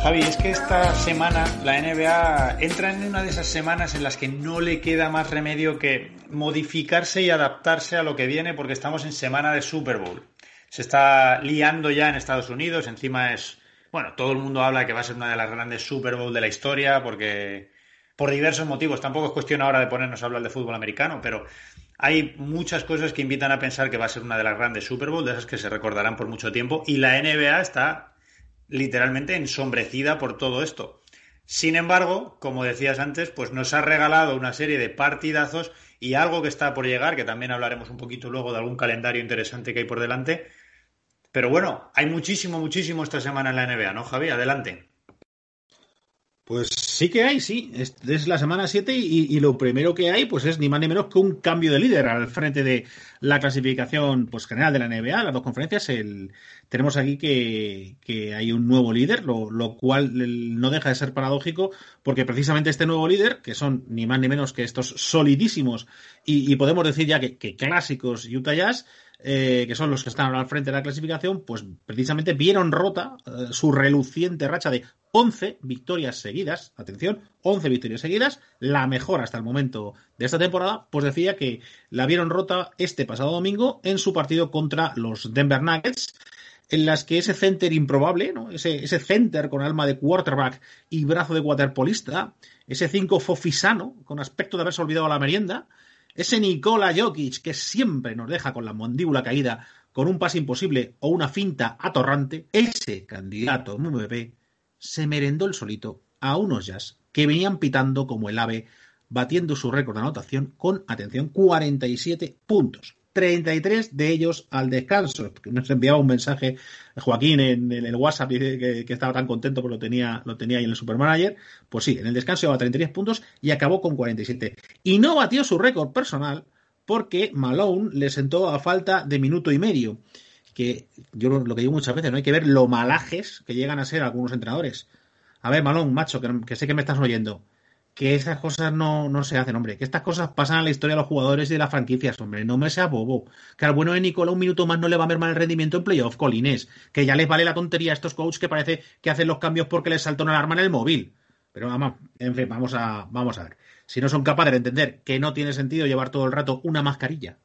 Javi, es que esta semana la NBA entra en una de esas semanas en las que no le queda más remedio que modificarse y adaptarse a lo que viene porque estamos en semana de Super Bowl. Se está liando ya en Estados Unidos, encima es, bueno, todo el mundo habla que va a ser una de las grandes Super Bowl de la historia porque por diversos motivos, tampoco es cuestión ahora de ponernos a hablar de fútbol americano, pero hay muchas cosas que invitan a pensar que va a ser una de las grandes Super Bowl, de esas que se recordarán por mucho tiempo, y la NBA está literalmente ensombrecida por todo esto. Sin embargo, como decías antes, pues nos ha regalado una serie de partidazos y algo que está por llegar, que también hablaremos un poquito luego de algún calendario interesante que hay por delante. Pero bueno, hay muchísimo, muchísimo esta semana en la NBA, ¿no, Javi? Adelante. Pues sí que hay, sí. Es, la semana 7 y, lo primero que hay pues es ni más ni menos que un cambio de líder al frente de la clasificación pues, general de la NBA, las dos conferencias. El, tenemos aquí que, hay un nuevo líder, lo, cual no deja de ser paradójico porque precisamente este nuevo líder, que son ni más ni menos que estos solidísimos y, podemos decir ya que, que clásicos Utah Jazz, eh, que son los que están al frente de la clasificación, pues precisamente vieron rota eh, su reluciente racha de 11 victorias seguidas, atención, 11 victorias seguidas, la mejor hasta el momento de esta temporada, pues decía que la vieron rota este pasado domingo en su partido contra los Denver Nuggets, en las que ese center improbable, ¿no? ese, ese center con alma de quarterback y brazo de waterpolista, ese 5 fofisano con aspecto de haberse olvidado la merienda, ese Nikola Jokic que siempre nos deja con la mandíbula caída, con un pase imposible o una finta atorrante, ese candidato MVP se merendó el solito a unos jazz que venían pitando como el ave, batiendo su récord de anotación con, atención, 47 puntos. 33 de ellos al descanso. Nos enviaba un mensaje Joaquín en, el WhatsApp que, estaba tan contento porque lo tenía, lo tenía ahí en el Supermanager. Pues sí, en el descanso llevaba 33 puntos y acabó con 47. Y no batió su récord personal porque Malone le sentó a falta de minuto y medio. Que yo lo, que digo muchas veces, no hay que ver lo malajes que llegan a ser algunos entrenadores. A ver, Malone, macho, que sé que me estás oyendo que esas cosas no, no, se hacen, hombre. Que estas cosas pasan a la historia de los jugadores y de las franquicias, hombre. No me sea bobo. Que al bueno de Nicola un minuto más no le va a ver mal el rendimiento en playoff, Colines. Que ya les vale la tontería a estos coaches que parece que hacen los cambios porque les saltó una alarma en el móvil. Pero vamos, en fin, vamos a, vamos a ver. Si no son capaces de entender que no tiene sentido llevar todo el rato una mascarilla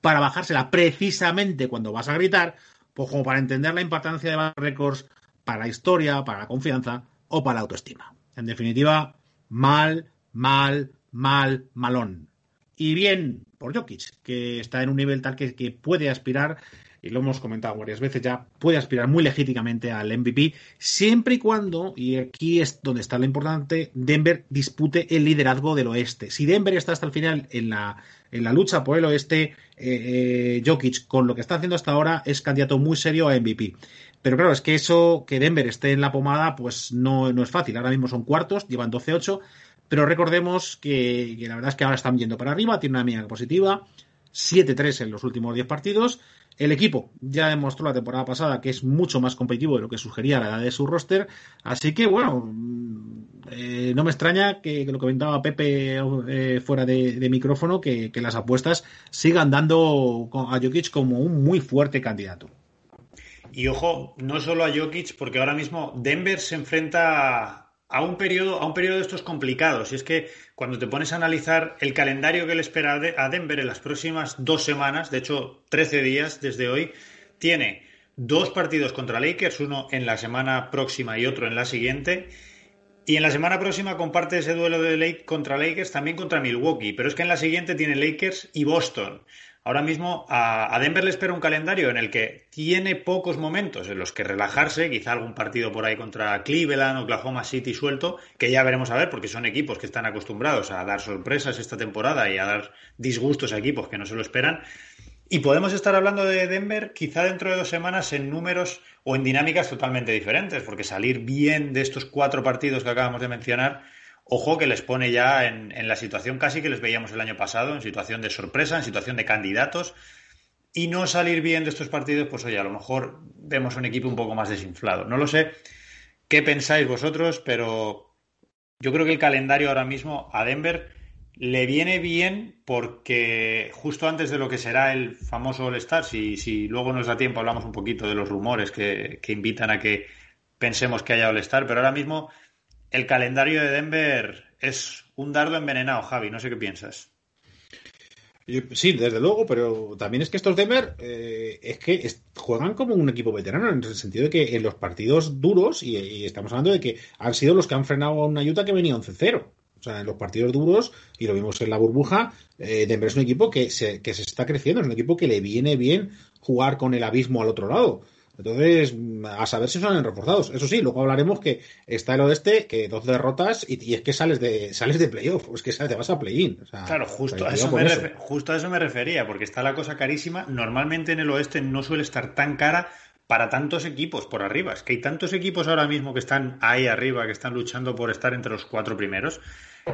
para bajársela precisamente cuando vas a gritar, pues como para entender la importancia de récords para la historia, para la confianza o para la autoestima. En definitiva, mal, mal, mal, malón. Y bien por Jokic, que está en un nivel tal que, que puede aspirar y lo hemos comentado varias veces ya, puede aspirar muy legítimamente al MVP, siempre y cuando, y aquí es donde está lo importante, Denver dispute el liderazgo del oeste. Si Denver está hasta el final en la, en la lucha por el oeste, eh, eh, Jokic, con lo que está haciendo hasta ahora, es candidato muy serio a MVP. Pero claro, es que eso, que Denver esté en la pomada, pues no, no es fácil. Ahora mismo son cuartos, llevan 12-8, pero recordemos que, la verdad es que ahora están yendo para arriba, tiene una media positiva, 7-3 en los últimos 10 partidos. El equipo ya demostró la temporada pasada que es mucho más competitivo de lo que sugería la edad de su roster. Así que, bueno, eh, no me extraña que, lo comentaba Pepe eh, fuera de, micrófono, que, que, las apuestas sigan dando a Jokic como un muy fuerte candidato. Y ojo, no solo a Jokic, porque ahora mismo Denver se enfrenta a un periodo, a un periodo de estos complicados. Y es que cuando te pones a analizar el calendario que le espera a Denver en las próximas dos semanas, de hecho 13 días desde hoy, tiene dos partidos contra Lakers, uno en la semana próxima y otro en la siguiente. Y en la semana próxima comparte ese duelo de Lake contra Lakers también contra Milwaukee, pero es que en la siguiente tiene Lakers y Boston. Ahora mismo a, Denver le espera un calendario en el que tiene pocos momentos en los que relajarse, quizá algún partido por ahí contra Cleveland, Oklahoma City suelto, que ya veremos a ver porque son equipos que están acostumbrados a dar sorpresas esta temporada y a dar disgustos a equipos que no se lo esperan. Y podemos estar hablando de Denver quizá dentro de dos semanas en números o en dinámicas totalmente diferentes, porque salir bien de estos cuatro partidos que acabamos de mencionar ojo que les pone ya en, la situación casi que les veíamos el año pasado, en situación de sorpresa, en situación de candidatos, y no salir bien de estos partidos, pues oye, a lo mejor vemos un equipo un poco más desinflado. No lo sé qué pensáis vosotros, pero yo creo que el calendario ahora mismo a Denver le viene bien porque justo antes de lo que será el famoso All-Star, si, si, luego nos da tiempo hablamos un poquito de los rumores que, que invitan a que pensemos que haya All-Star, pero ahora mismo el calendario de Denver es un dardo envenenado, Javi. No sé qué piensas. Sí, desde luego, pero también es que estos Denver eh, es que juegan como un equipo veterano en el sentido de que en los partidos duros, y, estamos hablando de que han sido los que han frenado a una Utah que venía 11-0. O sea, en los partidos duros, y lo vimos en la burbuja, eh, Denver es un equipo que se, que se está creciendo, es un equipo que le viene bien jugar con el abismo al otro lado. Entonces, a saber si son reforzados. Eso sí, luego hablaremos que está el oeste, que dos derrotas y, es que sales de sales de playoff, es que te vas a play-in. claro, justo a, eso me justo a eso me refería, porque está la cosa carísima. Normalmente en el oeste no suele estar tan cara para tantos equipos por arriba. Es que hay tantos equipos ahora mismo que están ahí arriba, que están luchando por estar entre los cuatro primeros,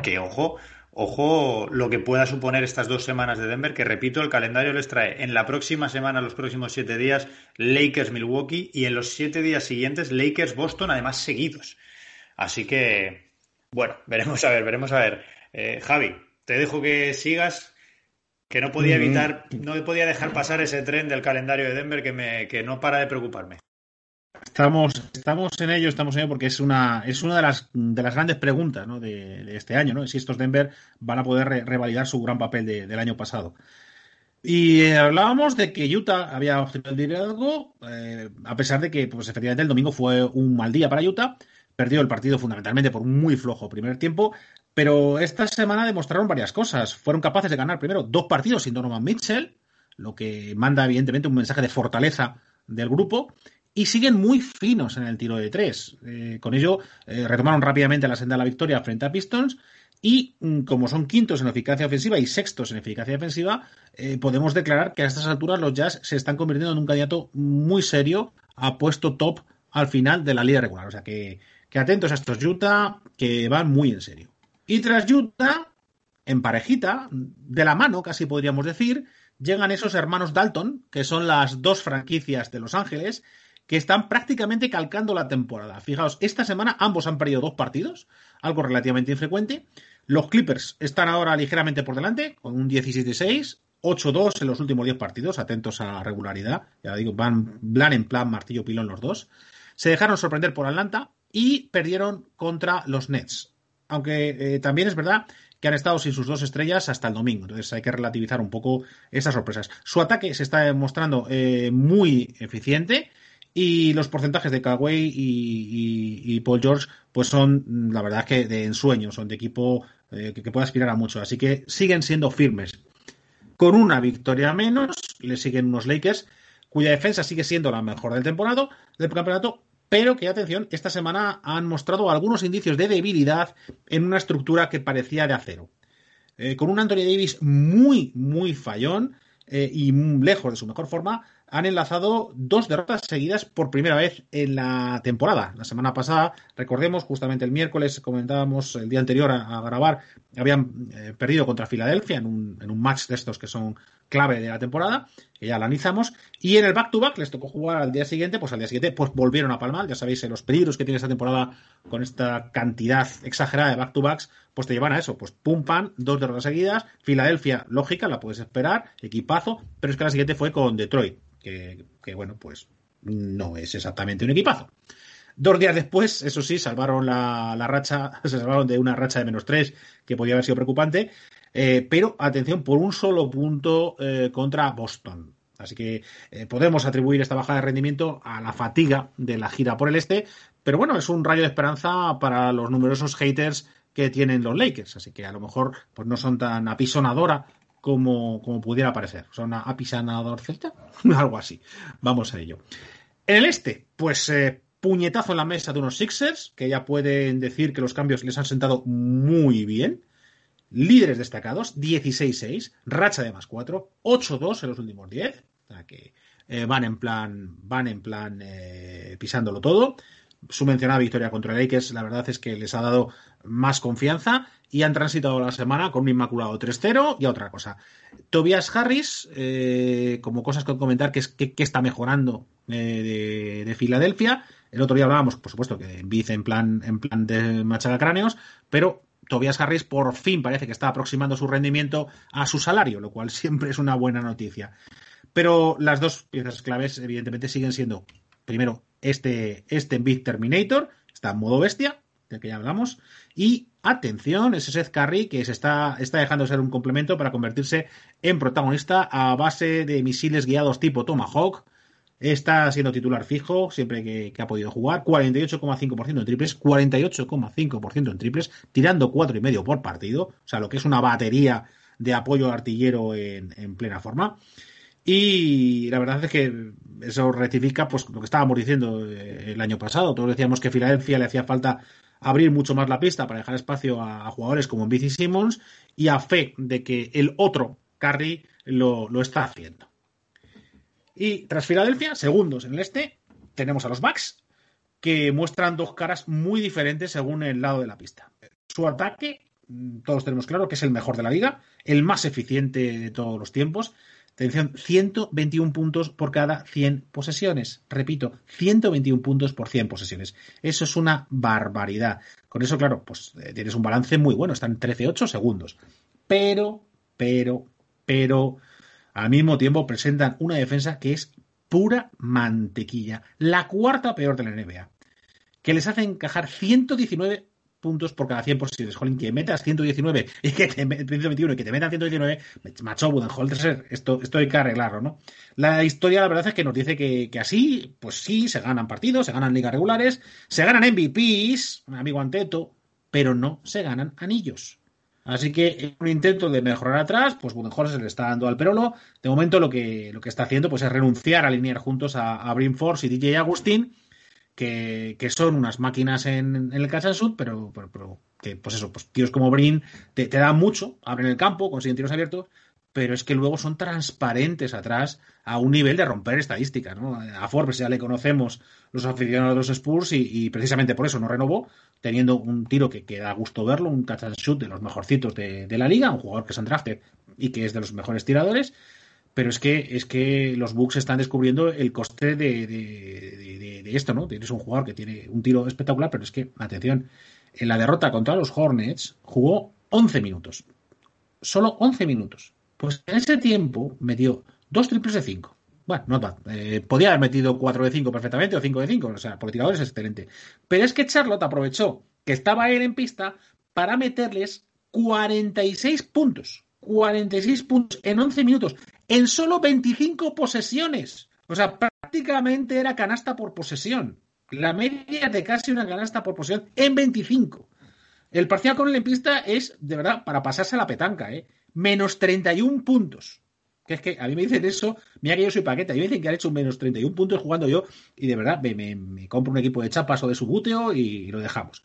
que ojo, Ojo lo que pueda suponer estas dos semanas de Denver, que repito, el calendario les trae en la próxima semana, los próximos siete días, Lakers Milwaukee y en los siete días siguientes Lakers Boston, además seguidos. Así que, bueno, [LAUGHS] veremos a ver, veremos a ver. Eh, Javi, te dejo que sigas, que no podía evitar, no podía dejar pasar ese tren del calendario de Denver que, me, que no para de preocuparme. Estamos, estamos en ello, estamos en ello porque es una, es una de las, de las grandes preguntas de, este año, ¿no? Si estos Denver van a poder revalidar su gran papel del año pasado. Y eh, hablábamos de que Utah había obtenido el liderazgo, eh, a pesar de que, pues efectivamente, el domingo fue un mal día para Utah. Perdió el partido fundamentalmente por un muy flojo primer tiempo, pero esta semana demostraron varias cosas. Fueron capaces de ganar primero dos partidos sin Donovan Mitchell, lo que manda evidentemente un mensaje de fortaleza del grupo y siguen muy finos en el tiro de tres. Eh, con ello eh, retomaron rápidamente la senda de la victoria frente a Pistons Y mm, como son quintos en eficacia ofensiva y sextos en eficacia defensiva, eh, podemos declarar que a estas alturas los Jazz se están convirtiendo en un candidato muy serio a puesto top al final de la liga regular. O sea que, que atentos a estos Utah que van muy en serio. Y tras Utah, en parejita, de la mano casi podríamos decir, llegan esos hermanos Dalton, que son las dos franquicias de Los Ángeles, que están prácticamente calcando la temporada. Fijaos, esta semana ambos han perdido dos partidos, algo relativamente infrecuente. Los Clippers están ahora ligeramente por delante, con un 17-6, 8-2 en los últimos 10 partidos, atentos a la regularidad. Ya digo, van plan en plan martillo pilón los dos. Se dejaron sorprender por Atlanta y perdieron contra los Nets. Aunque eh, también es verdad que han estado sin sus dos estrellas hasta el domingo. Entonces hay que relativizar un poco esas sorpresas. Su ataque se está demostrando eh, muy eficiente y los porcentajes de Kawhi y, Paul George, pues son, la verdad, que de ensueño, son de equipo eh, que, puede aspirar a mucho. Así que siguen siendo firmes. Con una victoria menos, le siguen unos Lakers, cuya defensa sigue siendo la mejor del temporada, del campeonato, pero que, atención, esta semana han mostrado algunos indicios de debilidad en una estructura que parecía de acero. Eh, con un Anthony Davis muy, muy fallón eh, y lejos de su mejor forma, han enlazado dos derrotas seguidas por primera vez en la temporada. La semana pasada, recordemos, justamente el miércoles comentábamos el día anterior a, grabar, habían eh, perdido contra Filadelfia en un, en un match de estos que son clave de la temporada, que ya la analizamos, y en el back-to-back les tocó jugar al día siguiente, pues al día siguiente pues volvieron a palmar, ya sabéis, los peligros que tiene esta temporada con esta cantidad exagerada de back-to-backs, pues te llevan a eso, pues pum pam, dos derrotas seguidas, Filadelfia, lógica, la puedes esperar, equipazo, pero es que la siguiente fue con Detroit, que, bueno, pues no es exactamente un equipazo. Dos días después, eso sí, salvaron la, racha, [LAUGHS] se salvaron de una racha de menos tres que podía haber sido preocupante, eh, pero atención, por un solo punto eh, contra Boston. Así que eh, podemos atribuir esta baja de rendimiento a la fatiga de la gira por el este, pero bueno, es un rayo de esperanza para los numerosos haters que tienen los Lakers, así que a lo mejor pues no son tan apisonadora como, pudiera parecer. Apisanador celta, [LAUGHS] algo así. Vamos a ello. En el este, pues puñetazo en la mesa de unos Sixers, que ya pueden decir que los cambios les han sentado muy bien. Líderes destacados, 16-6, racha de más 4, 8-2 en los últimos 10. O sea que eh, van en plan, van en plan eh, pisándolo todo su mencionada victoria contra Lakers, la verdad es que les ha dado más confianza y han transitado la semana con un inmaculado 3-0 y a otra cosa. Tobias Harris, eh, como cosas que comentar, que, es, que, está mejorando de, Filadelfia. El otro día hablábamos, por supuesto, que Biz en plan, en plan de machacacráneos, pero Tobias Harris por fin parece que está aproximando su rendimiento a su salario, lo cual [LAUGHS] siempre es una buena noticia. Pero las dos piezas claves, evidentemente, siguen siendo, primero, este, este Big Terminator, está en modo bestia, del que ya hablamos, y atención, ese Seth Curry que se está, está dejando ser un complemento para convertirse en protagonista a base de misiles guiados tipo Tomahawk. Está siendo titular fijo siempre que, ha podido jugar. 48,5% en triples, 48,5% en triples, tirando 4,5 por partido. O sea, lo que es una batería de apoyo artillero en, en plena forma. Y la verdad es que eso rectifica pues lo que estábamos diciendo eh, el año pasado. Todos decíamos que Filadelfia le hacía falta abrir mucho más la pista para dejar espacio a, jugadores como Bici Simmons y a fe de que el otro Curry lo, está haciendo. Y tras Filadelfia, segundos en el este, tenemos a los Bucks que muestran dos caras muy diferentes según el lado de la pista. Su ataque, mm, todos tenemos claro que es el mejor de la liga, el más eficiente de todos los tiempos, Atención, 121 puntos por cada 100 posesiones. Repito, 121 puntos por 100 posesiones. Eso es una barbaridad. Con eso, claro, pues eh, tienes un balance muy bueno. Están 13-8 segundos. Pero, pero, pero, al mismo tiempo presentan una defensa que es pura mantequilla. La cuarta peor de la NBA. Que les hace encajar 119 puntos por cada 100 posibles. Jolín, que metas 119 y que te, 121 y que te metan 119, macho, Budenholzer, esto, esto hay que arreglarlo, ¿no? La historia, la verdad es que nos dice que, así, pues sí, se ganan partidos, se ganan ligas regulares, se ganan MVPs, amigo Anteto, pero no se ganan anillos. Así que en un intento de mejorar atrás, pues Budenholzer se le está dando al perolo. De momento lo que, lo que está haciendo pues, es renunciar a alinear juntos a, a Brim Force y DJ Agustín que, son unas máquinas en, el catch and shoot, pero, pero, que, pues eso, pues tíos como Brin te, te dan mucho, abren el campo, consiguen tiros abiertos, pero es que luego son transparentes atrás a un nivel de romper estadísticas. ¿no? A Forbes ya le conocemos los aficionados de los Spurs y, precisamente por eso no renovó, teniendo un tiro que, que da gusto verlo, un catch and shoot de los mejorcitos de, de la liga, un jugador que es drafted y que es de los mejores tiradores. Pero es que, es que los Bucks están descubriendo el coste de, de, de esto, ¿no? Tienes un jugador que tiene un tiro espectacular, pero es que, atención, en la derrota contra los Hornets jugó 11 minutos. Solo 11 minutos. Pues en ese tiempo metió dos triples de cinco. Bueno, no bad. Eh, podía haber metido cuatro de cinco perfectamente o cinco de cinco. O sea, por tiradores es excelente. Pero es que Charlotte aprovechó que estaba él en pista para meterles 46 puntos. 46 puntos en 11 minutos. En solo 25 posesiones. O sea, prácticamente era canasta por posesión. La media de casi una canasta por posesión en 25. El parcial con el en pista es, de verdad, para pasarse la petanca, ¿eh? Menos 31 puntos. Que es que a mí me dicen eso, mira que yo soy paquete, a mí me dicen que han hecho menos 31 puntos jugando yo y de verdad me, compro un equipo de chapas o de su buteo y, lo dejamos.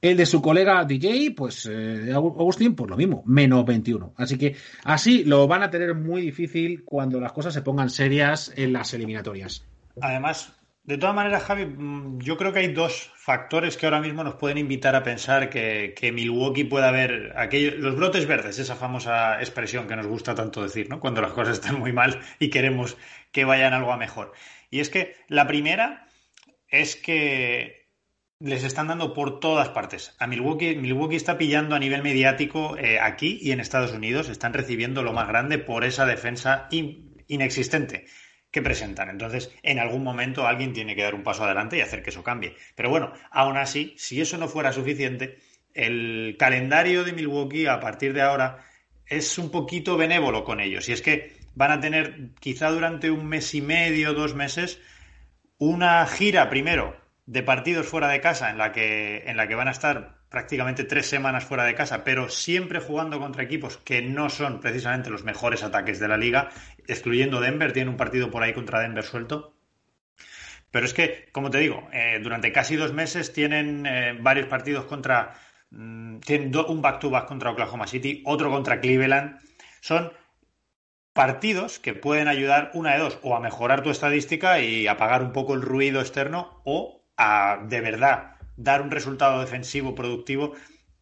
El de su colega DJ, pues eh, Agustín, pues lo mismo, menos 21. Así que así lo van a tener muy difícil cuando las cosas se pongan serias en las eliminatorias. Además, de todas maneras, Javi, mm, yo creo que hay dos factores que ahora mismo nos pueden invitar a pensar que, Milwaukee puede haber aquellos, los brotes verdes, esa famosa expresión que nos gusta tanto decir, ¿no? Cuando las cosas están muy mal y queremos que vayan algo a mejor. Y es que la primera es que les están dando por todas partes. A Milwaukee, Milwaukee está pillando a nivel mediático eh, aquí y en Estados Unidos, están recibiendo lo más grande por esa defensa inexistente que presentan. Entonces, en algún momento alguien tiene que dar un paso adelante y hacer que eso cambie. Pero bueno, aún así, si eso no fuera suficiente, el calendario de Milwaukee a partir de ahora es un poquito benévolo con ellos. Y es que van a tener quizá durante un mes y medio, dos meses, una gira primero de partidos fuera de casa en la que, en la que van a estar prácticamente tres semanas fuera de casa, pero siempre jugando contra equipos que no son precisamente los mejores ataques de la liga, excluyendo Denver, tiene un partido por ahí contra Denver suelto. Pero es que, como te digo, eh, durante casi dos meses tienen eh, varios partidos contra. Mm, tienen un back-to-back contra Oklahoma City, otro contra Cleveland. Son partidos que pueden ayudar una de dos, o a mejorar tu estadística y apagar un poco el ruido externo, o a de verdad dar un resultado defensivo productivo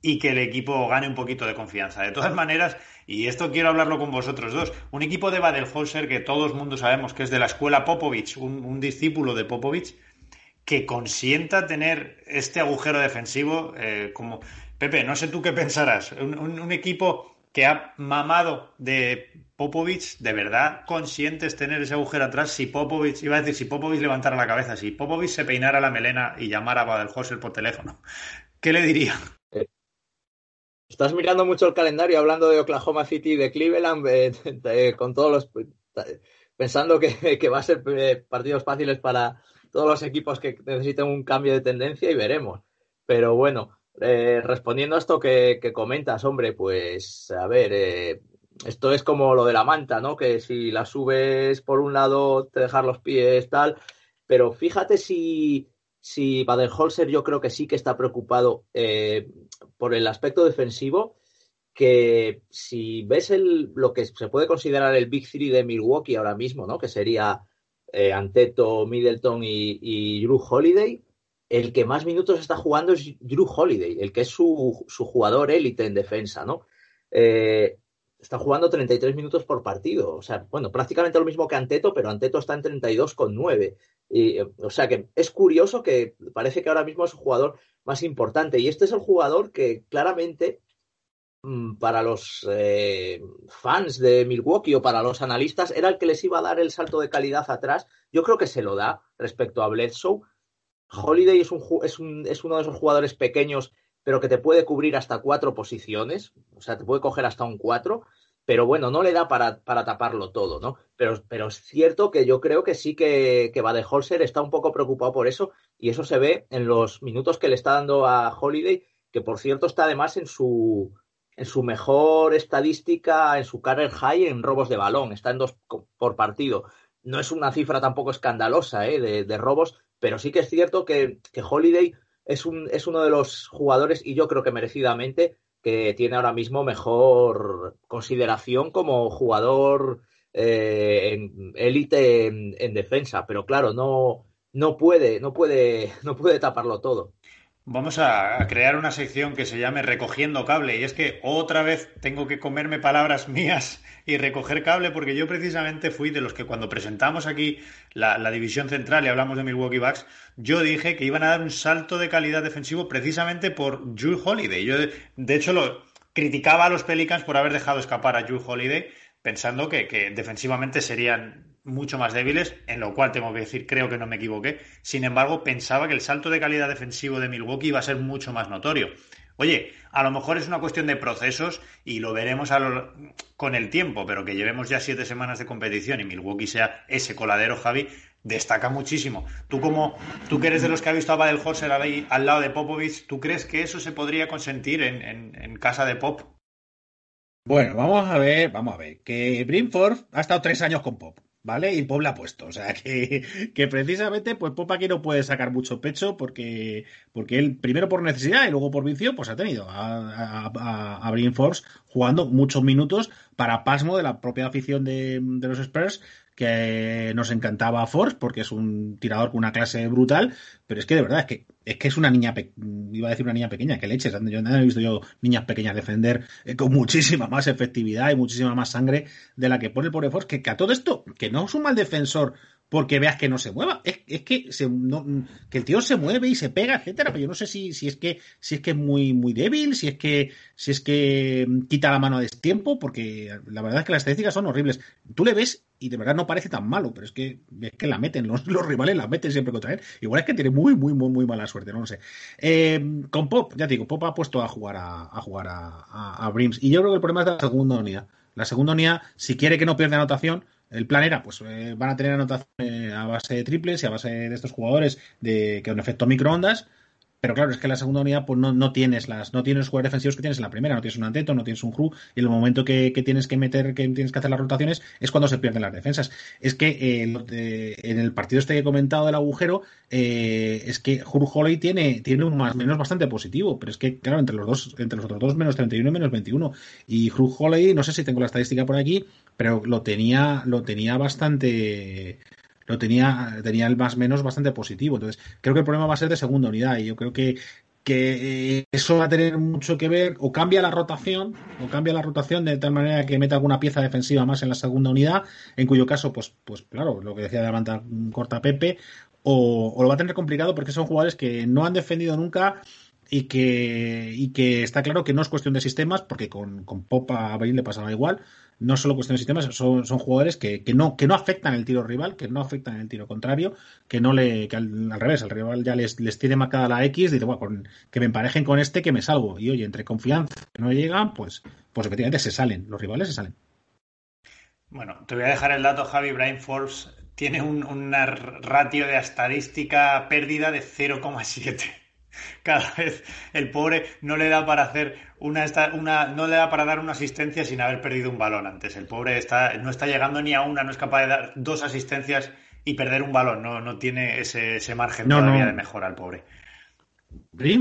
y que el equipo gane un poquito de confianza. De todas maneras, y esto quiero hablarlo con vosotros dos, un equipo de Badelholzer que todo el mundo sabemos que es de la escuela Popovich, un, discípulo de Popovich, que consienta tener este agujero defensivo eh, como... Pepe, no sé tú qué pensarás, un, equipo que ha mamado de Popovich, de verdad consientes tener ese agujero atrás si Popovich, iba a decir, si Popovich levantara la cabeza, si Popovich se peinara la melena y llamara a Badelholzer por teléfono, [LAUGHS] ¿qué le diría? Estás mirando mucho el calendario hablando de Oklahoma City de Cleveland, eh, con todos los. pensando que, va a ser eh, partidos fáciles para todos los equipos que necesiten un cambio de tendencia y veremos. Pero bueno, eh, respondiendo a esto que, comentas, hombre, pues a ver, esto es como lo de la manta, ¿no? Que si la subes por un lado te dejas los pies, tal. Pero fíjate si, si Baden-Holzer yo creo que sí que está preocupado eh, por el aspecto defensivo, que si ves el, lo que se puede considerar el Big Three de Milwaukee ahora mismo, ¿no? que sería eh, Anteto, Middleton y, Drew Holiday, el que más minutos está jugando es Drew Holiday, el que es su, jugador élite en defensa, ¿no? Eh, está jugando 33 minutos por partido. O sea, bueno, prácticamente lo mismo que Anteto, pero Anteto está en 32,9. Y, o sea que es curioso que parece que ahora mismo es el jugador más importante. Y este es el jugador que claramente mm, para los eh, fans de Milwaukee o para los analistas era el que les iba a dar el salto de calidad atrás. Yo creo que se lo da respecto a Bledsoe. Holiday es, un, es, un, es uno de esos jugadores pequeños pero que te puede cubrir hasta cuatro posiciones, o sea, te puede coger hasta un cuatro, pero bueno, no le da para, para taparlo todo, ¿no? Pero, pero, es cierto que yo creo que sí que, que Holzer está un poco preocupado por eso, y eso se ve en los minutos que le está dando a Holiday, que por cierto está además en su, en su mejor estadística, en su career high en robos de balón, está en dos por partido. no es una cifra tampoco escandalosa ¿eh? de, robos, pero sí que es cierto que, que Holiday es, un, es uno de los jugadores, y yo creo que merecidamente, que tiene ahora mismo mejor consideración como jugador eh, en élite en, defensa. Pero claro, no, no puede, no puede, [LAUGHS] no puede taparlo todo. Vamos a, crear una sección que se llame Recogiendo Cable. Y es que otra vez tengo que comerme palabras [LAUGHS] mías y recoger cable, porque yo precisamente fui de los que cuando presentamos aquí la, división central y hablamos de Milwaukee Bucks, yo dije que iban a dar un salto de calidad defensivo precisamente por Drew Holiday. Yo, de hecho, lo criticaba a los Pelicans por haber dejado escapar a Drew Holiday, pensando que, que defensivamente serían mucho más débiles, en lo cual tengo que decir, creo que no me equivoqué. Sin embargo, pensaba que el salto de calidad defensivo de Milwaukee iba a ser mucho más notorio. Oye, a lo mejor es una cuestión de procesos y lo veremos con el tiempo, pero que llevemos ya siete semanas de competición y Milwaukee sea ese coladero, Javi, destaca muchísimo. Tú como tú que eres de los que ha visto a Baden-Horser ahí al lado de Popovich, ¿tú crees que eso se podría consentir en, casa de Pop? Bueno, vamos a ver, vamos a ver, que Brimford ha estado tres años con Pop. ¿Vale? Y Pop la ha puesto. O sea, [LAUGHS] que, que, precisamente, pues Pop aquí no puede sacar mucho pecho porque, porque él, primero por necesidad y luego por vicio, pues ha tenido a, a, a Force jugando muchos minutos para pasmo de la propia afición de, de los Spurs que nos encantaba Force porque es un tirador con una clase brutal, pero es que de verdad es que es que es una niña, iba a decir una niña pequeña, que leches, yo no he visto yo niñas pequeñas defender eh, con muchísima más efectividad y muchísima más sangre de la que pone el pobre Force, que, que a todo esto, que no es un mal defensor porque veas que no se mueva. Es, que, que el tío se mueve y se pega, etcétera, pero yo no sé si, si es que si es que es muy, muy débil, si es que si es que quita la mano a destiempo, porque la verdad es que las estadísticas son horribles. Tú le ves y de verdad no parece tan malo, pero es que es que la meten, los, rivales la meten siempre contra él. Igual es que tiene muy, muy, muy, muy mala suerte, no lo sé. Eh, con Pop, ya te digo, Pop ha puesto a jugar a, a jugar a, a Brims. Y yo creo que el problema es de la segunda unidad. La segunda unidad, si quiere que no pierda anotación, el plan era, pues eh, van a tener anotación a base de triples y a base de estos jugadores de que un efecto microondas pero claro, es que en la segunda unidad pues no, no tienes las, no tienes los jugadores defensivos que tienes en la primera, no tienes un Anteto, no tienes un Hru, y el momento que, tienes que meter, que tienes que hacer las rotaciones, es cuando se pierden las defensas. Es que eh, en el partido este que he comentado del agujero, eh, es que Hru Holly tiene, tiene un más menos bastante positivo, pero es que, claro, entre los dos, entre los otros dos, menos 31 y menos 21. Y Hru Holly, no sé si tengo la estadística por aquí, pero lo tenía, lo tenía bastante lo tenía, tenía el más menos bastante positivo. Entonces, creo que el problema va a ser de segunda unidad y yo creo que, que eso va a tener mucho que ver, o cambia la rotación, o cambia la rotación de tal manera que meta alguna pieza defensiva más en la segunda unidad, en cuyo caso, pues, pues claro, lo que decía de levantar corta Pepe, o, lo va a tener complicado porque son jugadores que no han defendido nunca y que, y que está claro que no es cuestión de sistemas, porque con, con Popa a Abril le pasaba igual, no solo cuestión de sistemas, son, son jugadores que, que, no, que no afectan el tiro rival, que no afectan el tiro contrario, que no le, que al, revés, el rival ya les, les tiene marcada la X, dice, bueno, que me emparejen con este que me salgo. Y oye, entre confianza que no llegan, pues, pues efectivamente se salen, los rivales se salen. Bueno, te voy a dejar el dato, Javi. Brian Forbes tiene un, una ratio de estadística pérdida de 0,7 cada [LAUGHS] vez el pobre no le da para hacer una, una, no le da para dar una asistencia sin haber perdido un balón antes. El pobre está, no está llegando ni a una, no es capaz de dar dos asistencias y perder un balón. No, no tiene ese, ese margen todavía de mejora el pobre.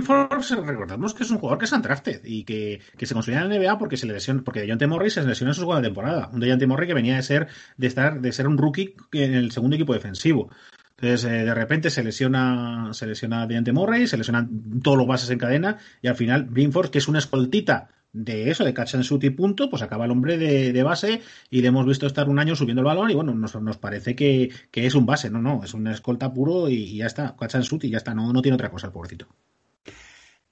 Force recordamos que es un jugador que es undrafted y que, que se consolida en la NBA porque se le lesiona, porque Dejounte Murray se lesionó en su segunda temporada. Un Dejounte Murray que venía de ser, de estar, de ser un rookie en el segundo equipo defensivo. Entonces, eh, de repente se lesiona, se lesiona Deontay Murray, se lesionan todos los bases en cadena y al final Brinford, que es una escoltita de eso, de catch and shoot y punto, pues acaba el hombre de, base y le hemos visto estar un año subiendo el balón y bueno, nos, parece que, es un base, no, no, es una escolta puro y, ya está, catch and shoot y ya está, no, no tiene otra cosa el pobrecito.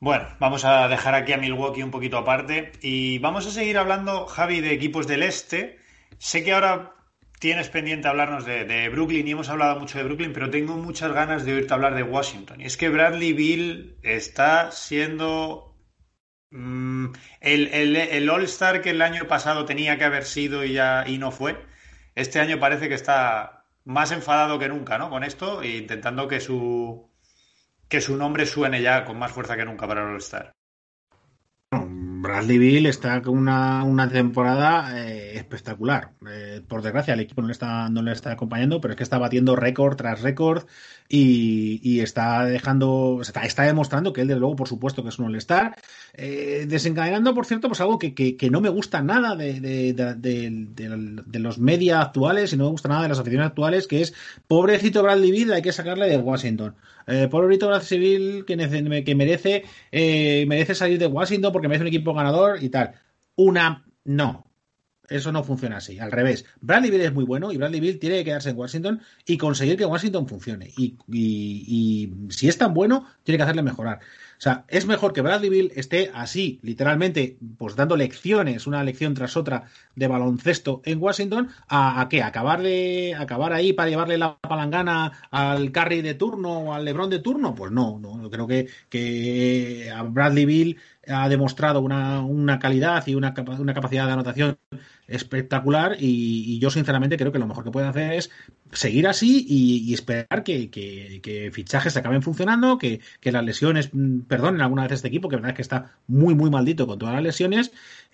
Bueno, vamos a dejar aquí a Milwaukee un poquito aparte y vamos a seguir hablando, Javi, de equipos del este. Sé que ahora tienes pendiente hablarnos de, Brooklyn y hemos hablado mucho de Brooklyn, pero tengo muchas ganas de oírte hablar de Washington. Y es que Bradley Bill está siendo mm, el, All-Star que el año pasado tenía que haber sido y, ya, y no fue. Este año parece que está más enfadado que nunca, ¿no? Con esto e intentando que su, que su nombre suene ya con más fuerza que nunca para el All-Star. Bradley Bill está con una, una temporada eh, espectacular. Eh, por desgracia, el equipo no le, está, no le está acompañando, pero es que está batiendo récord tras récord y, está dejando, está, está, demostrando que él, desde luego, por supuesto, que es un all-star. Eh, desencadenando, por cierto, pues algo que, que, no me gusta nada de, de, los media actuales y no me gusta nada de las aficiones actuales, que es pobrecito Bradley Bill, hay que sacarle de Washington. Eh, pobrecito Bradley Bill que, que merece, merece salir de Washington porque merece un equipo ganador y tal. Una, no eso no funciona así. Al revés. Bradley Bill es muy bueno y Bradley Bill tiene que quedarse en Washington y conseguir que Washington funcione. Y, si es tan bueno, tiene que hacerle mejorar. O sea, es mejor que Bradley Bill esté así, literalmente, pues dando lecciones, una lección tras otra de baloncesto en Washington, a, a qué? ¿Acabar, de, acabar ahí para llevarle la palangana al Curry de turno o al LeBron de turno? Pues no, no. Creo que, que a Bradley Bill ha demostrado una, una calidad y una, una, capacidad de anotación espectacular y, yo sinceramente creo que lo mejor que puede hacer es seguir así y, esperar que, que, fichajes acaben funcionando, que, las lesiones mm, perdonen alguna vez este equipo, que la verdad es que está muy muy maldito con todas las lesiones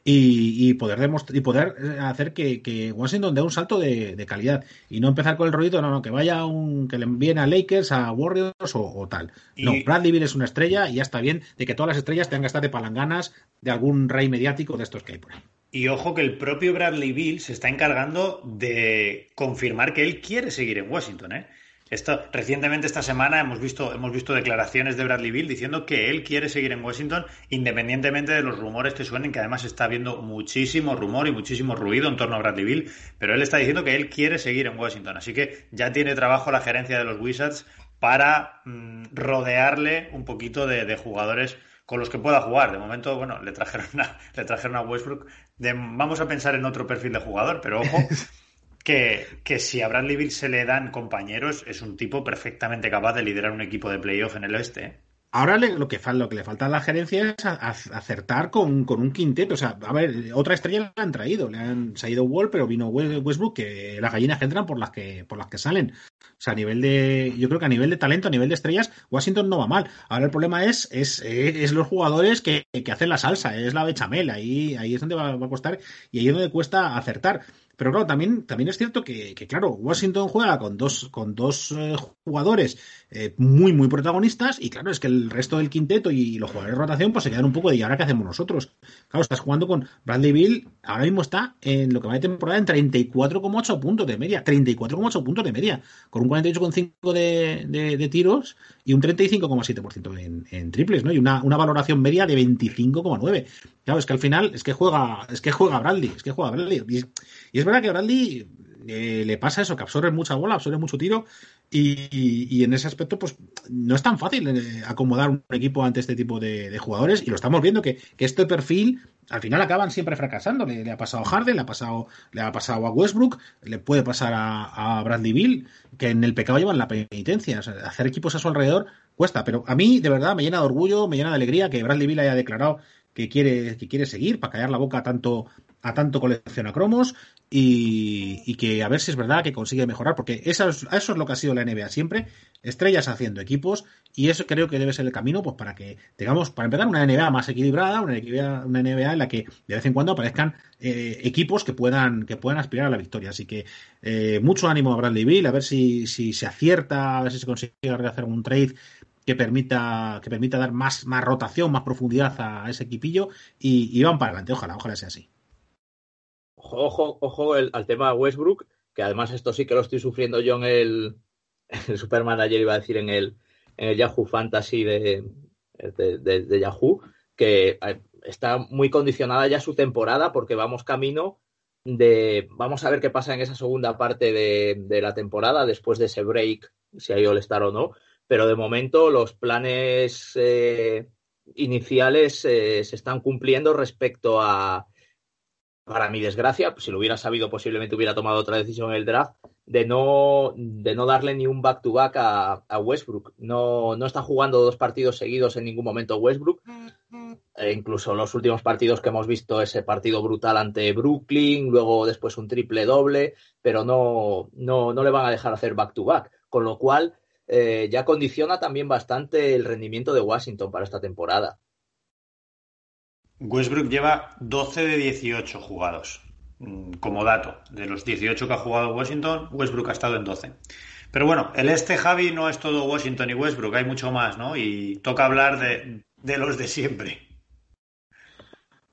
y, poder y poder eh, hacer que, Washington dé un salto de, calidad y no empezar con el rollito, no, no, que vaya un, que le envíen a Lakers, a Warriors o, tal. No, Bradley Bill es una estrella y ya está bien de que todas las estrellas tengan que estar de palanganas de algún rey mediático de estos que hay por ahí. Y ojo que el propio Bradley Bill se está encargando de confirmar que él quiere seguir en Washington, ¿eh? Esto, recientemente esta semana hemos visto, hemos visto declaraciones de Bradley Bill diciendo que él quiere seguir en Washington independientemente de los rumores que suenen, que además está habiendo muchísimo rumor y muchísimo ruido en torno a Bradley Bill, pero él está diciendo que él quiere seguir en Washington, así que ya tiene trabajo la gerencia de los Wizards para mm, rodearle un poquito de, jugadores con los que pueda jugar. De momento, bueno, le trajeron a, [LAUGHS] le trajeron a Westbrook. vamos a pensar en otro perfil de jugador, pero ojo, [LAUGHS] que, si a Bradley Bill se le dan compañeros, es un tipo perfectamente capaz de liderar un equipo de playoff en el oeste. ¿eh? Ahora lo, que, lo que le falta a la gerencia es acertar con, un quinteto. O sea, a ver, otra estrella le han traído. Le han salido Wall, pero vino Westbrook, que las gallinas que entran por las que, por las que salen. O sea, a nivel de. Yo creo que a nivel de talento, a nivel de estrellas, Washington no va mal. Ahora el problema es, es, es los jugadores que, hacen la salsa, es la bechamel. Ahí, ahí es donde va, va a costar y ahí es donde cuesta acertar. Pero claro, también, también es cierto que, claro, Washington juega con dos, con dos eh, jugadores eh, muy, muy protagonistas y claro, es que el resto del quinteto y los jugadores de rotación pues se quedan un poco de ¿y ahora qué hacemos nosotros? Claro, estás jugando con Bradley Bill, ahora mismo está en lo que va de temporada en 34,8 puntos de media, 34,8 puntos de media, con un 48,5 de, de, tiros y un 35,7% en, en triples, ¿no? Y una, una valoración media de 25,9. Claro, es que al final es que juega, es que juega Bradley, es que juega Bradley. Y es verdad que Bradley le pasa eso, que absorbe mucha bola, absorbe mucho tiro y, en ese aspecto pues no es tan fácil eh, acomodar un equipo ante este tipo de, jugadores y lo estamos viendo que, este perfil al final acaban siempre fracasando. Le, ha pasado a Harden, le ha pasado, le ha pasado a Westbrook, le puede pasar a, Bradley Bill, que en el pecado llevan la penitencia. hacer equipos a su alrededor cuesta, pero a mí de verdad me llena de orgullo, me llena de alegría que Bradley Bill haya declarado que quiere, que quiere seguir para callar la boca tanto a tanto y, que a ver si es verdad que consigue mejorar, porque eso es, eso es lo que ha sido la NBA siempre, estrellas haciendo equipos, y eso creo que debe ser el camino pues para que tengamos, para empezar, una NBA más equilibrada, una NBA, una NBA en la que de vez en cuando aparezcan eh, equipos que puedan, que puedan aspirar a la victoria. Así que eh, mucho ánimo a Bradley Bill, a ver si, si se acierta, a ver si se consigue hacer un trade que permita, que permita dar más, más rotación, más profundidad a ese equipillo y, y van para adelante, ojalá, ojalá sea así ojo, ojo al tema Westbrook, que además esto sí que lo estoy sufriendo yo en el, [LAUGHS] el Supermanager, iba a decir, en el, en el Yahoo Fantasy de, de, Yahoo, que eh, está muy condicionada ya su temporada porque vamos camino de, vamos a ver qué pasa en esa segunda parte de, la temporada, después de ese break, si hay All-Star o no, pero de momento los planes eh, iniciales eh, se están cumpliendo respecto a para mi desgracia, pues si lo hubiera sabido, posiblemente hubiera tomado otra decisión en el draft, de no, de no darle ni un back-to-back a, Westbrook. No, no está jugando dos partidos seguidos en ningún momento Westbrook. E incluso los últimos partidos que hemos visto, ese partido brutal ante Brooklyn, luego después un triple doble, pero no, no, no le van a dejar hacer back-to-back. Con lo cual, eh, ya condiciona también bastante el rendimiento de Washington para esta temporada. Westbrook lleva 12 de 18 jugados. Mm, como dato, de los 18 que ha jugado Washington, Westbrook ha estado en 12. Pero bueno, el este Javi no es todo Washington y Westbrook, hay mucho más, ¿no? Y toca hablar de, de los de siempre.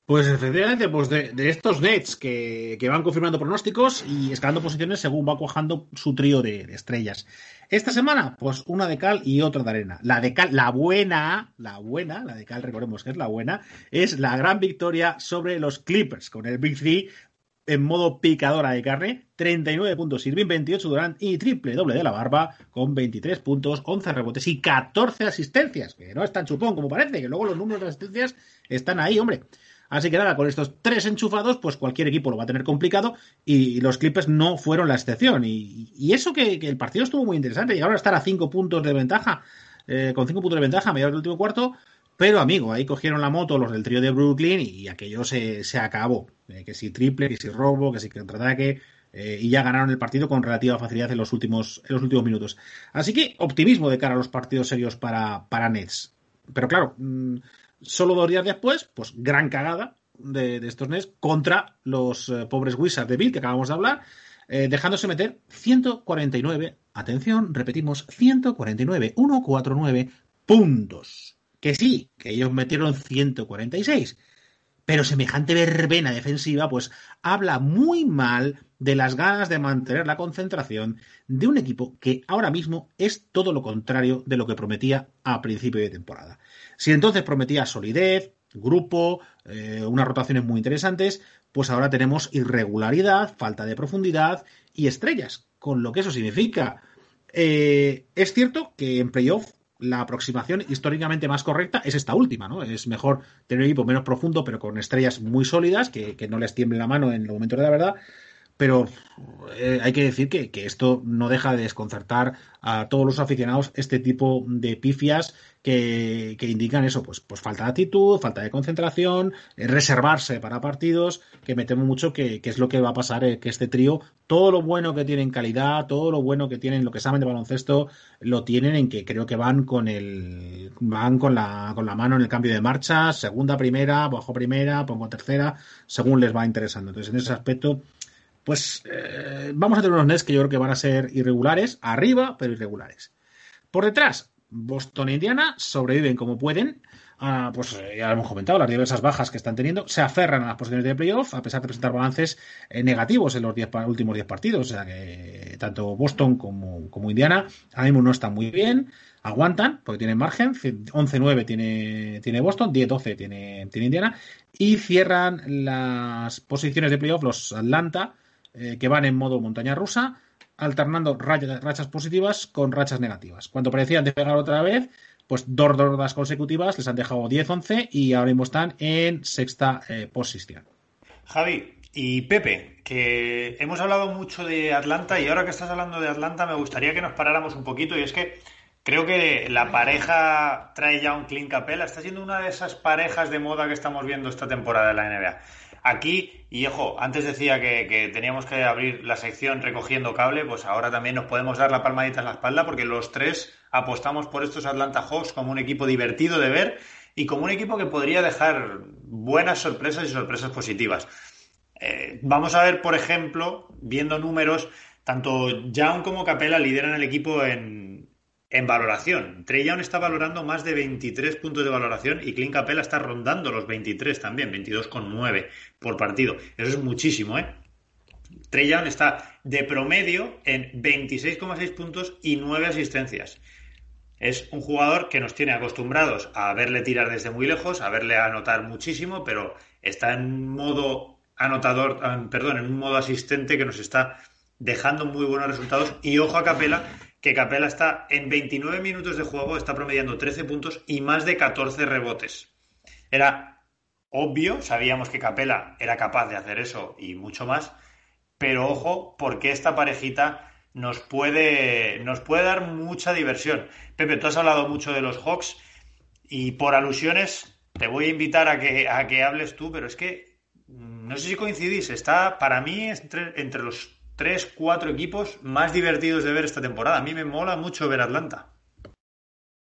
Pues efectivamente, pues de, estos Nets que, van confirmando pronósticos y escalando posiciones según va cuajando su trío de, estrellas. Esta semana, pues una de cal y otra de arena. La de cal, la buena, la buena, la de cal, recordemos que es la buena, es la gran victoria sobre los Clippers con el Big Three en modo picadora de carne, 39 puntos Irving, 28 Durant y triple doble de la barba con 23 puntos, 11 rebotes y 14 asistencias, que no es tan chupón como parece, que luego los números de asistencias están ahí, hombre. Así que nada, con estos tres enchufados, pues cualquier equipo lo va a tener complicado y los Clippers no fueron la excepción. Y, eso que, el partido estuvo muy interesante. Llegaron a estar a cinco puntos de ventaja, eh, con cinco puntos de ventaja a mediados del último cuarto. Pero, amigo, ahí cogieron la moto los del trío de Brooklyn y aquello se, acabó. Eh, que si triple, que si robo, que si contraataque. Eh, y ya ganaron el partido con relativa facilidad en los últimos, en los últimos minutos. Así que optimismo de cara a los partidos serios para, para Nets. Pero claro, mm, Solo dos días después, pues gran cagada de, estos Nets contra los eh, pobres Wizards de Bill que acabamos de hablar, eh, dejándose meter 149, atención, repetimos, 149, 149 puntos. Que sí, que ellos metieron 146. Pero semejante verbena defensiva, pues habla muy mal de las ganas de mantener la concentración de un equipo que ahora mismo es todo lo contrario de lo que prometía a principio de temporada. Si entonces prometía solidez, grupo, eh, unas rotaciones muy interesantes, pues ahora tenemos irregularidad, falta de profundidad y estrellas, con lo que eso significa. Eh, es cierto que en playoff la aproximación históricamente más correcta es esta última, ¿no? Es mejor tener un equipo menos profundo, pero con estrellas muy sólidas, que, que no les tiemble la mano en el momento de la verdad, pero eh, hay que decir que, esto no deja de desconcertar a todos los aficionados este tipo de pifias que, indican eso, pues, pues falta de actitud, falta de concentración, eh, reservarse para partidos, que me temo mucho que, es lo que va a pasar, eh, que este trío, todo lo bueno que tienen calidad, todo lo bueno que tienen, lo que saben de baloncesto, lo tienen en que creo que van con el, van con la, con la mano en el cambio de marcha, segunda, primera, bajo primera, pongo tercera, según les va interesando. Entonces, en ese aspecto, pues eh, vamos a tener unos Nets que yo creo que van a ser irregulares, arriba, pero irregulares. Por detrás, Boston e Indiana sobreviven como pueden. Ah, pues eh, ya lo hemos comentado, las diversas bajas que están teniendo, se aferran a las posiciones de playoff a pesar de presentar balances eh, negativos en los últimos 10 partidos. O sea que tanto Boston como, como Indiana ahora mismo no están muy bien, aguantan porque tienen margen, 11-9 tiene, tiene Boston, 10-12 tiene, tiene Indiana y cierran las posiciones de playoff los Atlanta eh, que van en modo montaña rusa, alternando rachas positivas con rachas negativas. Cuando parecían despegar otra vez, pues dos rondas consecutivas les han dejado 10-11 y ahora mismo están en sexta eh, posición. Javi y Pepe, que hemos hablado mucho de Atlanta y ahora que estás hablando de Atlanta me gustaría que nos paráramos un poquito y es que creo que la pareja trae ya un Clint Capella está siendo una de esas parejas de moda que estamos viendo esta temporada de la NBA. Aquí, y ojo, antes decía que, teníamos que abrir la sección recogiendo cable, pues ahora también nos podemos dar la palmadita en la espalda porque los tres apostamos por estos Atlanta Hawks como un equipo divertido de ver y como un equipo que podría dejar buenas sorpresas y sorpresas positivas. Eh, vamos a ver, por ejemplo, viendo números, tanto Young como Capella lideran el equipo en, en valoración. Trey está valorando más de 23 puntos de valoración y Clint Capella está rondando los 23 también, 22,9 por partido. Eso es muchísimo, ¿eh? Trey está de promedio en 26,6 puntos y 9 asistencias. Es un jugador que nos tiene acostumbrados a verle tirar desde muy lejos, a verle anotar muchísimo, pero está en modo anotador, ah, perdón, en un modo asistente que nos está dejando muy buenos resultados. Y ojo a Capela, que Capela está en 29 minutos de juego, está promediando 13 puntos y más de 14 rebotes. Era obvio, sabíamos que Capela era capaz de hacer eso y mucho más, pero ojo, porque esta parejita nos puede, nos puede dar mucha diversión. Pepe, tú has hablado mucho de los Hawks y por alusiones te voy a invitar a que, a que hables tú, pero es que mm, no sé si coincidís, está para mí entre, entre los tres, cuatro equipos más divertidos de ver esta temporada. A mí me mola mucho ver Atlanta.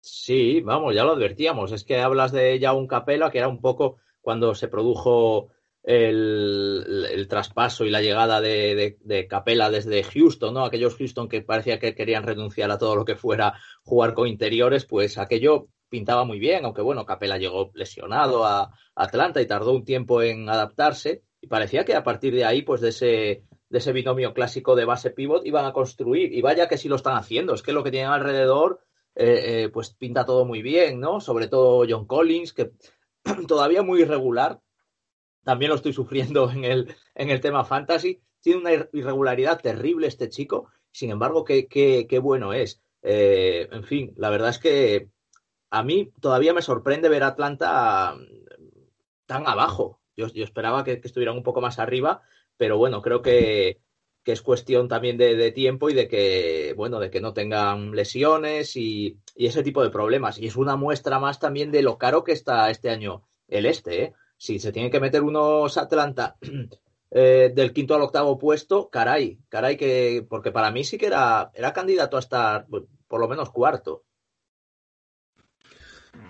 Sí, vamos, ya lo advertíamos. Es que hablas de ya un Capela que era un poco cuando se produjo el, traspaso y la llegada de, de, Capela desde Houston, ¿no? Aquellos Houston que parecía que querían renunciar a todo lo que fuera jugar con interiores, pues aquello pintaba muy bien, aunque bueno, Capela llegó lesionado a Atlanta y tardó un tiempo en adaptarse y parecía que a partir de ahí, pues de ese, de ese binomio clásico de base pivot iban a construir y vaya que sí lo están haciendo, es que lo que tienen alrededor eh, eh, pues pinta todo muy bien, ¿no? Sobre todo John Collins, que [CLEARS THROAT] todavía muy irregular, también lo estoy sufriendo en el, en el tema fantasy. Tiene una irregularidad terrible este chico, sin embargo, qué, qué, bueno es. Eh, en fin, la verdad es que a mí todavía me sorprende ver a Atlanta tan abajo. Yo, yo esperaba que, estuvieran un poco más arriba, pero bueno, creo que, es cuestión también de, tiempo y de que, bueno, de que no tengan lesiones y, ese tipo de problemas. Y es una muestra más también de lo caro que está este año el este, ¿eh? si se tienen que meter unos Atlanta [CLEARS THROAT] eh, del quinto al octavo puesto, caray, caray que, porque para mí sí que era, era candidato a estar por lo menos cuarto.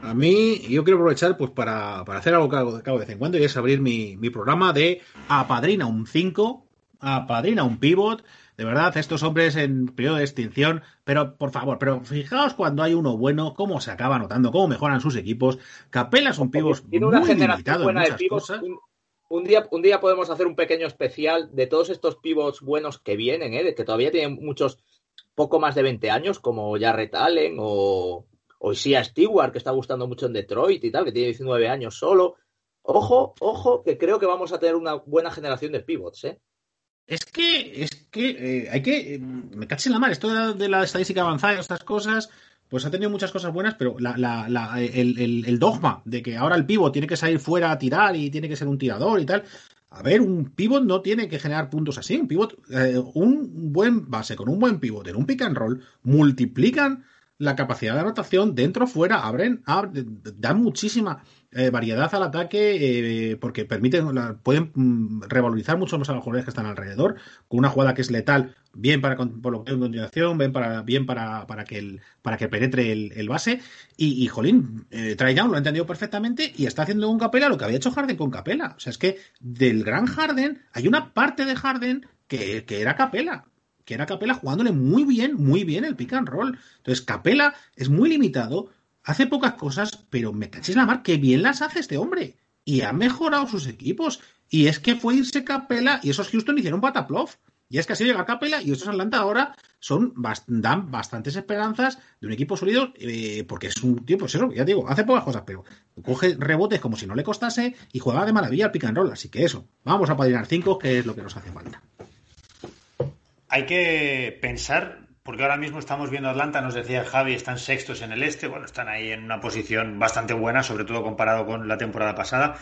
A mí, yo quiero aprovechar pues para, hacer algo que hago, de vez en cuando y es abrir mi, mi programa de Apadrina un 5, Apadrina un pivot, de verdad, estos hombres en periodo de extinción, pero por favor, pero fijaos cuando hay uno bueno, cómo se acaba notando, cómo mejoran sus equipos. Capela son pivos muy limitados en muchas cosas. Un, día, un día podemos hacer un pequeño especial de todos estos pivots buenos que vienen, ¿eh? que todavía tienen muchos, poco más de 20 años, como Jarrett Allen o, o Sia Stewart, que está gustando mucho en Detroit y tal, que tiene 19 años solo. Ojo, ojo, que creo que vamos a tener una buena generación de pivots, ¿eh? Es que, es que eh, hay que. Eh, me caché la mar. Esto de la, estadística avanzada y estas cosas, pues ha tenido muchas cosas buenas, pero el, dogma de que ahora el pivot tiene que salir fuera a tirar y tiene que ser un tirador y tal. A ver, un pivot no tiene que generar puntos así. Un pivot, eh, un buen base con un buen pivot en un pick and roll multiplican la capacidad de anotación dentro, fuera, abren, dan muchísima eh, variedad al ataque eh, porque permiten, pueden mm, revalorizar mucho más a los jugadores que están alrededor, con una jugada que es letal, bien para por lo que en continuación, bien para, bien para, para que el, para que penetre el, base. Y, Jolín, eh, lo ha entendido perfectamente y está haciendo con Capela lo que había hecho Harden con Capela. O sea, es que del gran Harden hay una parte de Harden que, que era Capela que era Capela jugándole muy bien, muy bien el pick and roll. Entonces, Capela es muy limitado, hace pocas cosas, pero me cachéis la mar, que bien las hace este hombre. Y ha mejorado sus equipos. Y es que fue irse Capela y esos Houston hicieron pataplof. Y es que así llega Capela y estos Atlanta ahora son dan bastantes esperanzas de un equipo sólido eh, porque es un tío, pues eso, ya digo, hace pocas cosas, pero coge rebotes como si no le costase y juega de maravilla al pick and roll. Así que eso, vamos a padrinar cinco, que es lo que nos hace falta hay que pensar, porque ahora mismo estamos viendo Atlanta, nos decía Javi, están sextos en el este, bueno, están ahí en una posición bastante buena, sobre todo comparado con la temporada pasada.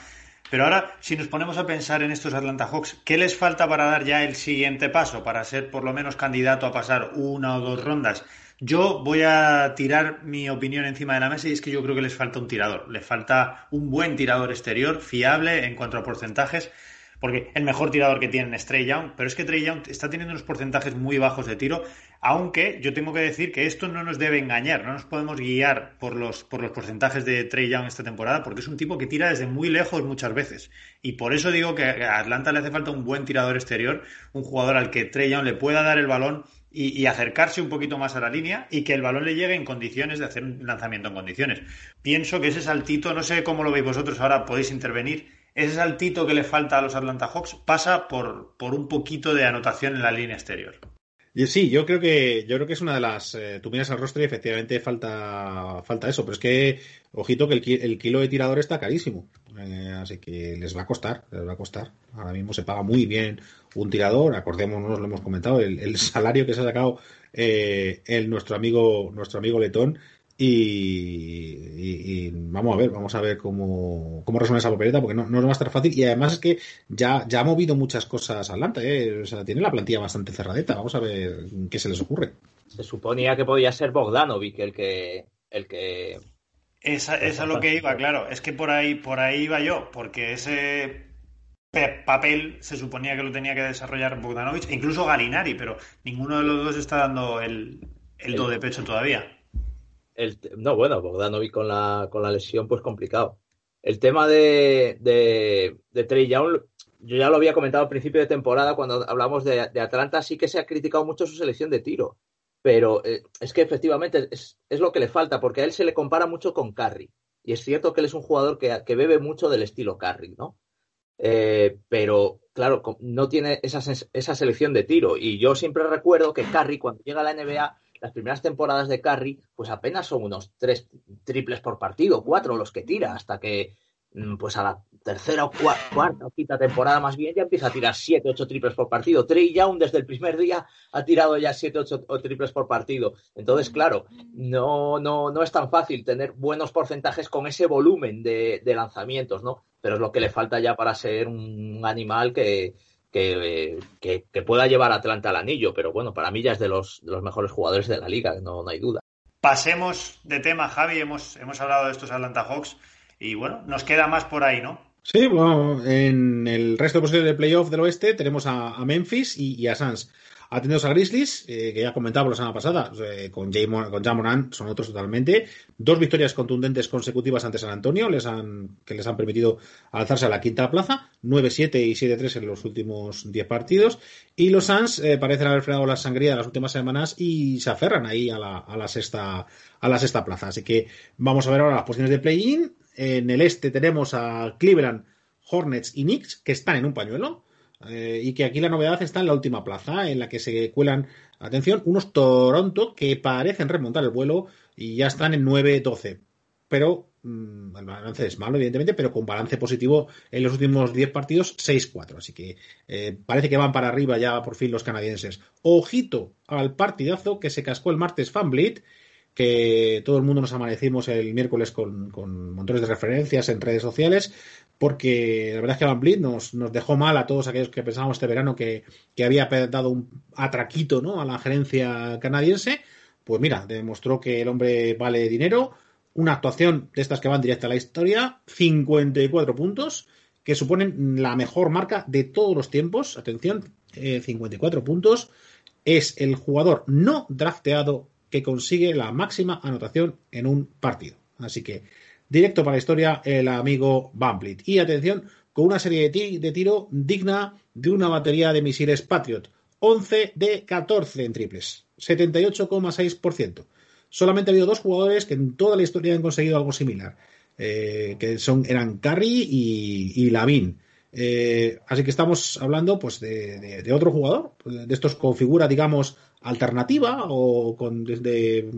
Pero ahora, si nos ponemos a pensar en estos Atlanta Hawks, ¿qué les falta para dar ya el siguiente paso, para ser por lo menos candidato a pasar una o dos rondas? Yo voy a tirar mi opinión encima de la mesa y es que yo creo que les falta un tirador. Les falta un buen tirador exterior, fiable en cuanto a porcentajes porque el mejor tirador que tienen es Trey Young, pero es que Trey Young está teniendo unos porcentajes muy bajos de tiro, aunque yo tengo que decir que esto no nos debe engañar, no nos podemos guiar por los, por los porcentajes de Trey Young esta temporada, porque es un tipo que tira desde muy lejos muchas veces. Y por eso digo que a Atlanta le hace falta un buen tirador exterior, un jugador al que Trey Young le pueda dar el balón y, y, acercarse un poquito más a la línea y que el balón le llegue en condiciones de hacer un lanzamiento en condiciones. Pienso que ese saltito, no sé cómo lo veis vosotros, ahora podéis intervenir, ese saltito que le falta a los Atlanta Hawks pasa por, por un poquito de anotación en la línea exterior. Sí, yo creo que yo creo que es una de las. Eh, tú miras al rostro y efectivamente falta falta eso, pero es que ojito que el, kilo de tirador está carísimo, eh, así que les va a costar, les va a costar. Ahora mismo se paga muy bien un tirador, acordémonos, lo hemos comentado, el, salario que se ha sacado eh, el nuestro amigo nuestro amigo Letón y, vamos a ver, vamos a ver cómo, cómo resuena esa papeleta, porque no, no va a estar fácil. Y además es que ya, ya ha movido muchas cosas Atlanta, ¿eh? o sea, tiene la plantilla bastante cerradeta. Vamos a ver qué se les ocurre. Se suponía que podía ser Bogdanovic el que. El que... Esa, es lo que iba, claro. Es que por ahí, por ahí iba yo, porque ese papel se suponía que lo tenía que desarrollar Bogdanovic, e incluso Galinari, pero ninguno de los dos está dando el, el do de pecho todavía no, bueno, Bogdanovic con la, con la lesión, pues complicado. El tema de, Trey Young, yo ya lo había comentado al principio de temporada cuando hablamos de, Atlanta, sí que se ha criticado mucho su selección de tiro. Pero eh, es que efectivamente es, lo que le falta, porque a él se le compara mucho con Curry. Y es cierto que él es un jugador que, que bebe mucho del estilo Curry, ¿no? Eh, pero claro, no tiene esa, esa selección de tiro. Y yo siempre recuerdo que Curry, cuando llega a la NBA, las primeras temporadas de Curry, pues apenas son unos tres triples por partido, cuatro los que tira, hasta que mm, pues a la tercera o cuarta o quinta temporada más bien ya empieza a tirar siete, ocho triples por partido. Trey Young desde el primer día ha tirado ya siete, ocho triples por partido. Entonces, claro, no, no, no es tan fácil tener buenos porcentajes con ese volumen de, de lanzamientos, ¿no? pero es lo que le falta ya para ser un animal que, que, pueda llevar a Atlanta al anillo. Pero bueno, para mí ya es de los, de los mejores jugadores de la liga, no, no hay duda. Pasemos de tema, Javi. Hemos, hemos hablado de estos Atlanta Hawks y bueno, nos queda más por ahí, ¿no? Sí, bueno, en el resto de posiciones de playoff del oeste tenemos a, Memphis y, y a Suns. Atendidos a Grizzlies, eh, que ya comentábamos la semana pasada, eh, con, Jay con Jamoran son otros totalmente. Dos victorias contundentes consecutivas ante San Antonio, les han, que les han permitido alzarse a la quinta plaza, 9-7 y 7-3 en los últimos 10 partidos. Y los Suns eh, parecen haber frenado la sangría de las últimas semanas y se aferran ahí a la, a la, sexta, a la sexta plaza. Así que vamos a ver ahora las posiciones de play-in. En el este tenemos a Cleveland, Hornets y Knicks, que están en un pañuelo. Eh, y que aquí la novedad está en la última plaza, en la que se cuelan, atención, unos Toronto que parecen remontar el vuelo y ya están en 9-12. Pero mm, el balance es malo, evidentemente, pero con balance positivo en los últimos 10 partidos, 6-4. Así que eh, parece que van para arriba ya por fin los canadienses. Ojito al partidazo que se cascó el martes Fanblit que todo el mundo nos amanecimos el miércoles con, con, montones de referencias en redes sociales, porque la verdad es que Van Vliet nos, dejó mal a todos aquellos que pensábamos este verano que, había dado un atraquito ¿no? a la gerencia canadiense. Pues mira, demostró que el hombre vale dinero. Una actuación de estas que van directa a la historia, 54 puntos, que suponen la mejor marca de todos los tiempos. Atención, 54 eh, puntos. Es el jugador no drafteado que consigue la máxima anotación en un partido. Así que Directo para la historia, el amigo Van Y atención, con una serie de, tiro digna de una batería de misiles Patriot. 11 de 14 en triples. 78,6%. Solamente ha habido dos jugadores que en toda la historia han conseguido algo similar. Eh, que son, eran Curry y, Lavin. Eh, así que estamos hablando pues de, de, otro jugador, de estos con figura, digamos, alternativa o con desde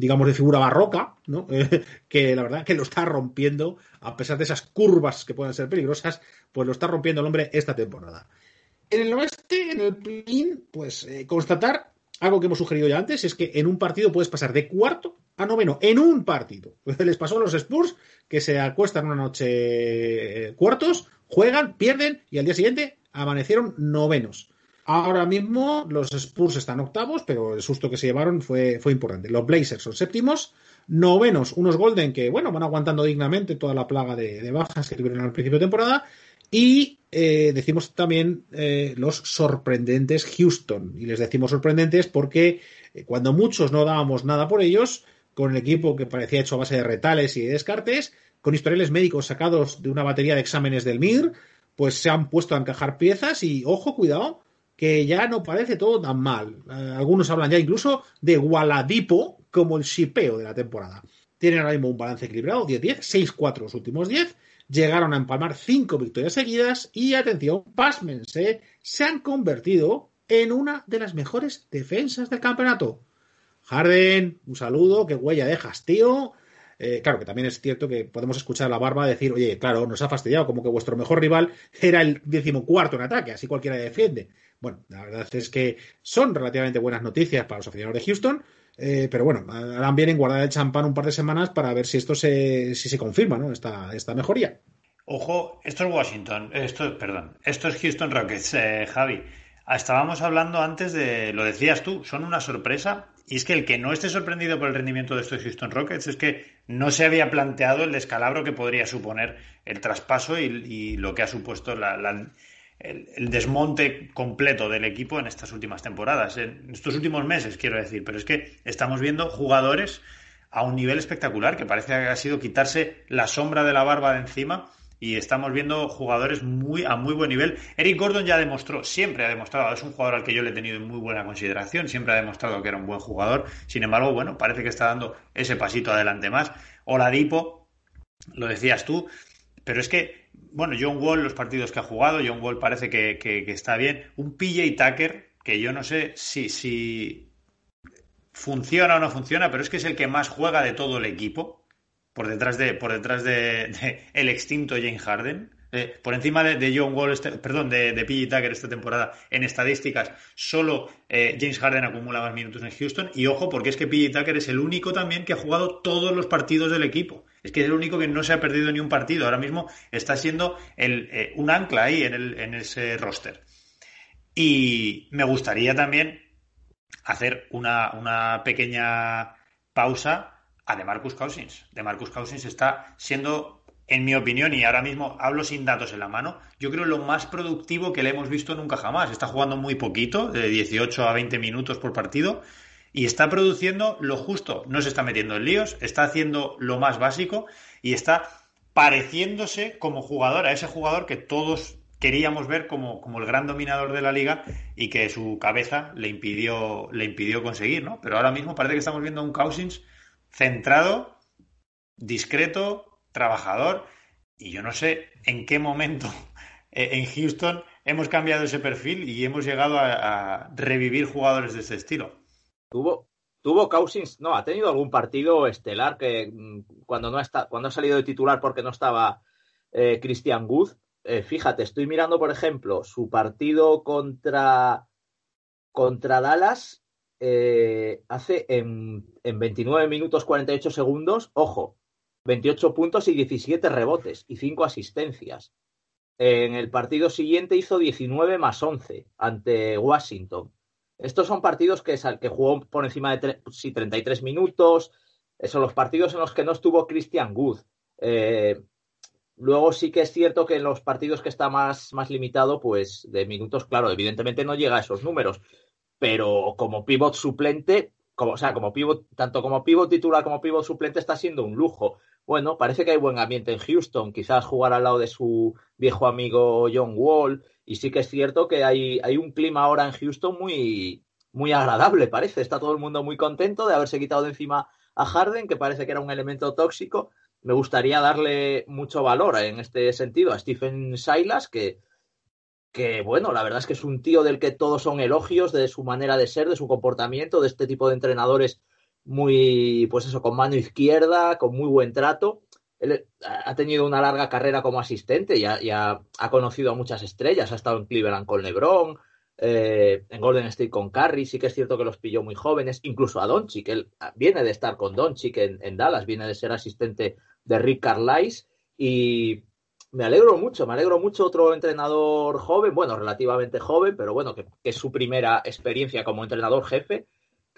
digamos, de figura barroca, ¿no? [LAUGHS] que la verdad que lo está rompiendo, a pesar de esas curvas que pueden ser peligrosas, pues lo está rompiendo el hombre esta temporada. En el oeste, en el plin, pues eh, constatar algo que hemos sugerido ya antes, es que en un partido puedes pasar de cuarto a noveno, en un partido. [LAUGHS] Les pasó a los Spurs que se acuestan una noche eh, cuartos, juegan, pierden y al día siguiente amanecieron novenos. Ahora mismo los Spurs están octavos, pero el susto que se llevaron fue, fue importante. Los Blazers son séptimos, novenos, unos Golden que, bueno, van aguantando dignamente toda la plaga de, bajas que tuvieron al principio de temporada. Y eh, decimos también eh, los sorprendentes Houston. Y les decimos sorprendentes porque eh, cuando muchos no dábamos nada por ellos, con el equipo que parecía hecho a base de retales y de descartes, con historiales médicos sacados de una batería de exámenes del MIR, pues se han puesto a encajar piezas y, ojo, cuidado, que ya no parece todo tan mal. Eh, algunos hablan ya incluso de Gualadipo como el shipeo de la temporada. Tienen ahora mismo un balance equilibrado, 10-10, 6-4 los últimos 10. Llegaron a empalmar 5 victorias seguidas y, atención, pásmense, se han convertido en una de las mejores defensas del campeonato. Harden, un saludo, qué huella dejas, tío. Eh, claro que también es cierto que podemos escuchar a la barba decir, oye, claro, nos ha fastidiado, como que vuestro mejor rival era el decimocuarto en ataque, así cualquiera defiende. Bueno, la verdad es que son relativamente buenas noticias para los aficionados de Houston, eh, pero bueno, harán bien en guardar el champán un par de semanas para ver si esto se, si se confirma, ¿no? Esta, esta mejoría. Ojo, esto es Washington, esto, perdón, esto es Houston Rockets, eh, Javi. Estábamos hablando antes de, lo decías tú, son una sorpresa. Y es que el que no esté sorprendido por el rendimiento de estos Houston Rockets es que no se había planteado el descalabro que podría suponer el traspaso y, lo que ha supuesto la, el, desmonte completo del equipo en estas últimas temporadas, en estos últimos meses, quiero decir. Pero es que estamos viendo jugadores a un nivel espectacular, que parece que ha sido quitarse la sombra de la barba de encima y estamos viendo jugadores muy a muy buen nivel. Eric Gordon ya demostró, siempre ha demostrado, es un jugador al que yo le he tenido en muy buena consideración, siempre ha demostrado que era un buen jugador. Sin embargo, bueno, parece que está dando ese pasito adelante más. Oladipo, lo decías tú, pero es que, bueno, John Wall, los partidos que ha jugado, John Wall parece que, que está bien. Un PJ Tucker, que yo no sé si, si funciona o no funciona, pero es que es el que más juega de todo el equipo por detrás de, por detrás de, el extinto James Harden. Eh, por encima de, John Wall, este, perdón, de, de Tucker esta temporada en estadísticas, solo eh, James Harden acumula más minutos en Houston. Y ojo, porque es que PG Tucker es el único también que ha jugado todos los partidos del equipo. Es que es el único que no se ha perdido ni un partido. Ahora mismo está siendo el, eh, un ancla ahí en, el, en ese roster. Y me gustaría también hacer una, una pequeña pausa a de Marcus Cousins. De Marcus Cousins está siendo, en mi opinión, y ahora mismo hablo sin datos en la mano, yo creo lo más productivo que le hemos visto nunca jamás. Está jugando muy poquito, de 18 a 20 minutos por partido, y está produciendo lo justo. No se está metiendo en líos, está haciendo lo más básico y está pareciéndose como jugador a ese jugador que todos queríamos ver como, como, el gran dominador de la liga y que su cabeza le impidió, le impidió conseguir, ¿no? Pero ahora mismo parece que estamos viendo a un Cousins centrado, discreto, trabajador. Y yo no sé en qué momento [LAUGHS] en Houston hemos cambiado ese perfil y hemos llegado a, revivir jugadores de ese estilo. Tuvo, tuvo Cousins, no, ha tenido algún partido estelar que mm, cuando no está, cuando ha salido de titular porque no estaba eh, Christian Good. Eh, fíjate, estoy mirando, por ejemplo, su partido contra, contra Dallas eh, hace en, en 29 minutos 48 segundos, ojo, 28 puntos y 17 rebotes y 5 asistencias. En el partido siguiente hizo 19 más 11 ante Washington. Estos son partidos que, que jugó por encima de sí, 33 minutos. Son los partidos en los que no estuvo Christian Good. Eh, luego sí que es cierto que en los partidos que está más, más limitado, pues de minutos, claro, evidentemente no llega a esos números pero como pivot suplente, como, o sea, como pivot, tanto como pivot titular como pivot suplente está siendo un lujo. Bueno, parece que hay buen ambiente en Houston, quizás jugar al lado de su viejo amigo John Wall, y sí que es cierto que hay, hay un clima ahora en Houston muy, muy agradable, parece. Está todo el mundo muy contento de haberse quitado de encima a Harden, que parece que era un elemento tóxico. Me gustaría darle mucho valor en este sentido a Stephen Silas, que que bueno, la verdad es que es un tío del que todos son elogios de su manera de ser, de su comportamiento, de este tipo de entrenadores muy, pues eso, con mano izquierda, con muy buen trato. Él ha tenido una larga carrera como asistente, y ha conocido a muchas estrellas, ha estado en Cleveland con LeBron, eh, en Golden State con Curry, sí que es cierto que los pilló muy jóvenes, incluso a Doncic, él viene de estar con Doncic en, en Dallas, viene de ser asistente de Rick Carlisle y me alegro mucho, me alegro mucho otro entrenador joven, bueno, relativamente joven, pero bueno, que, es su primera experiencia como entrenador jefe,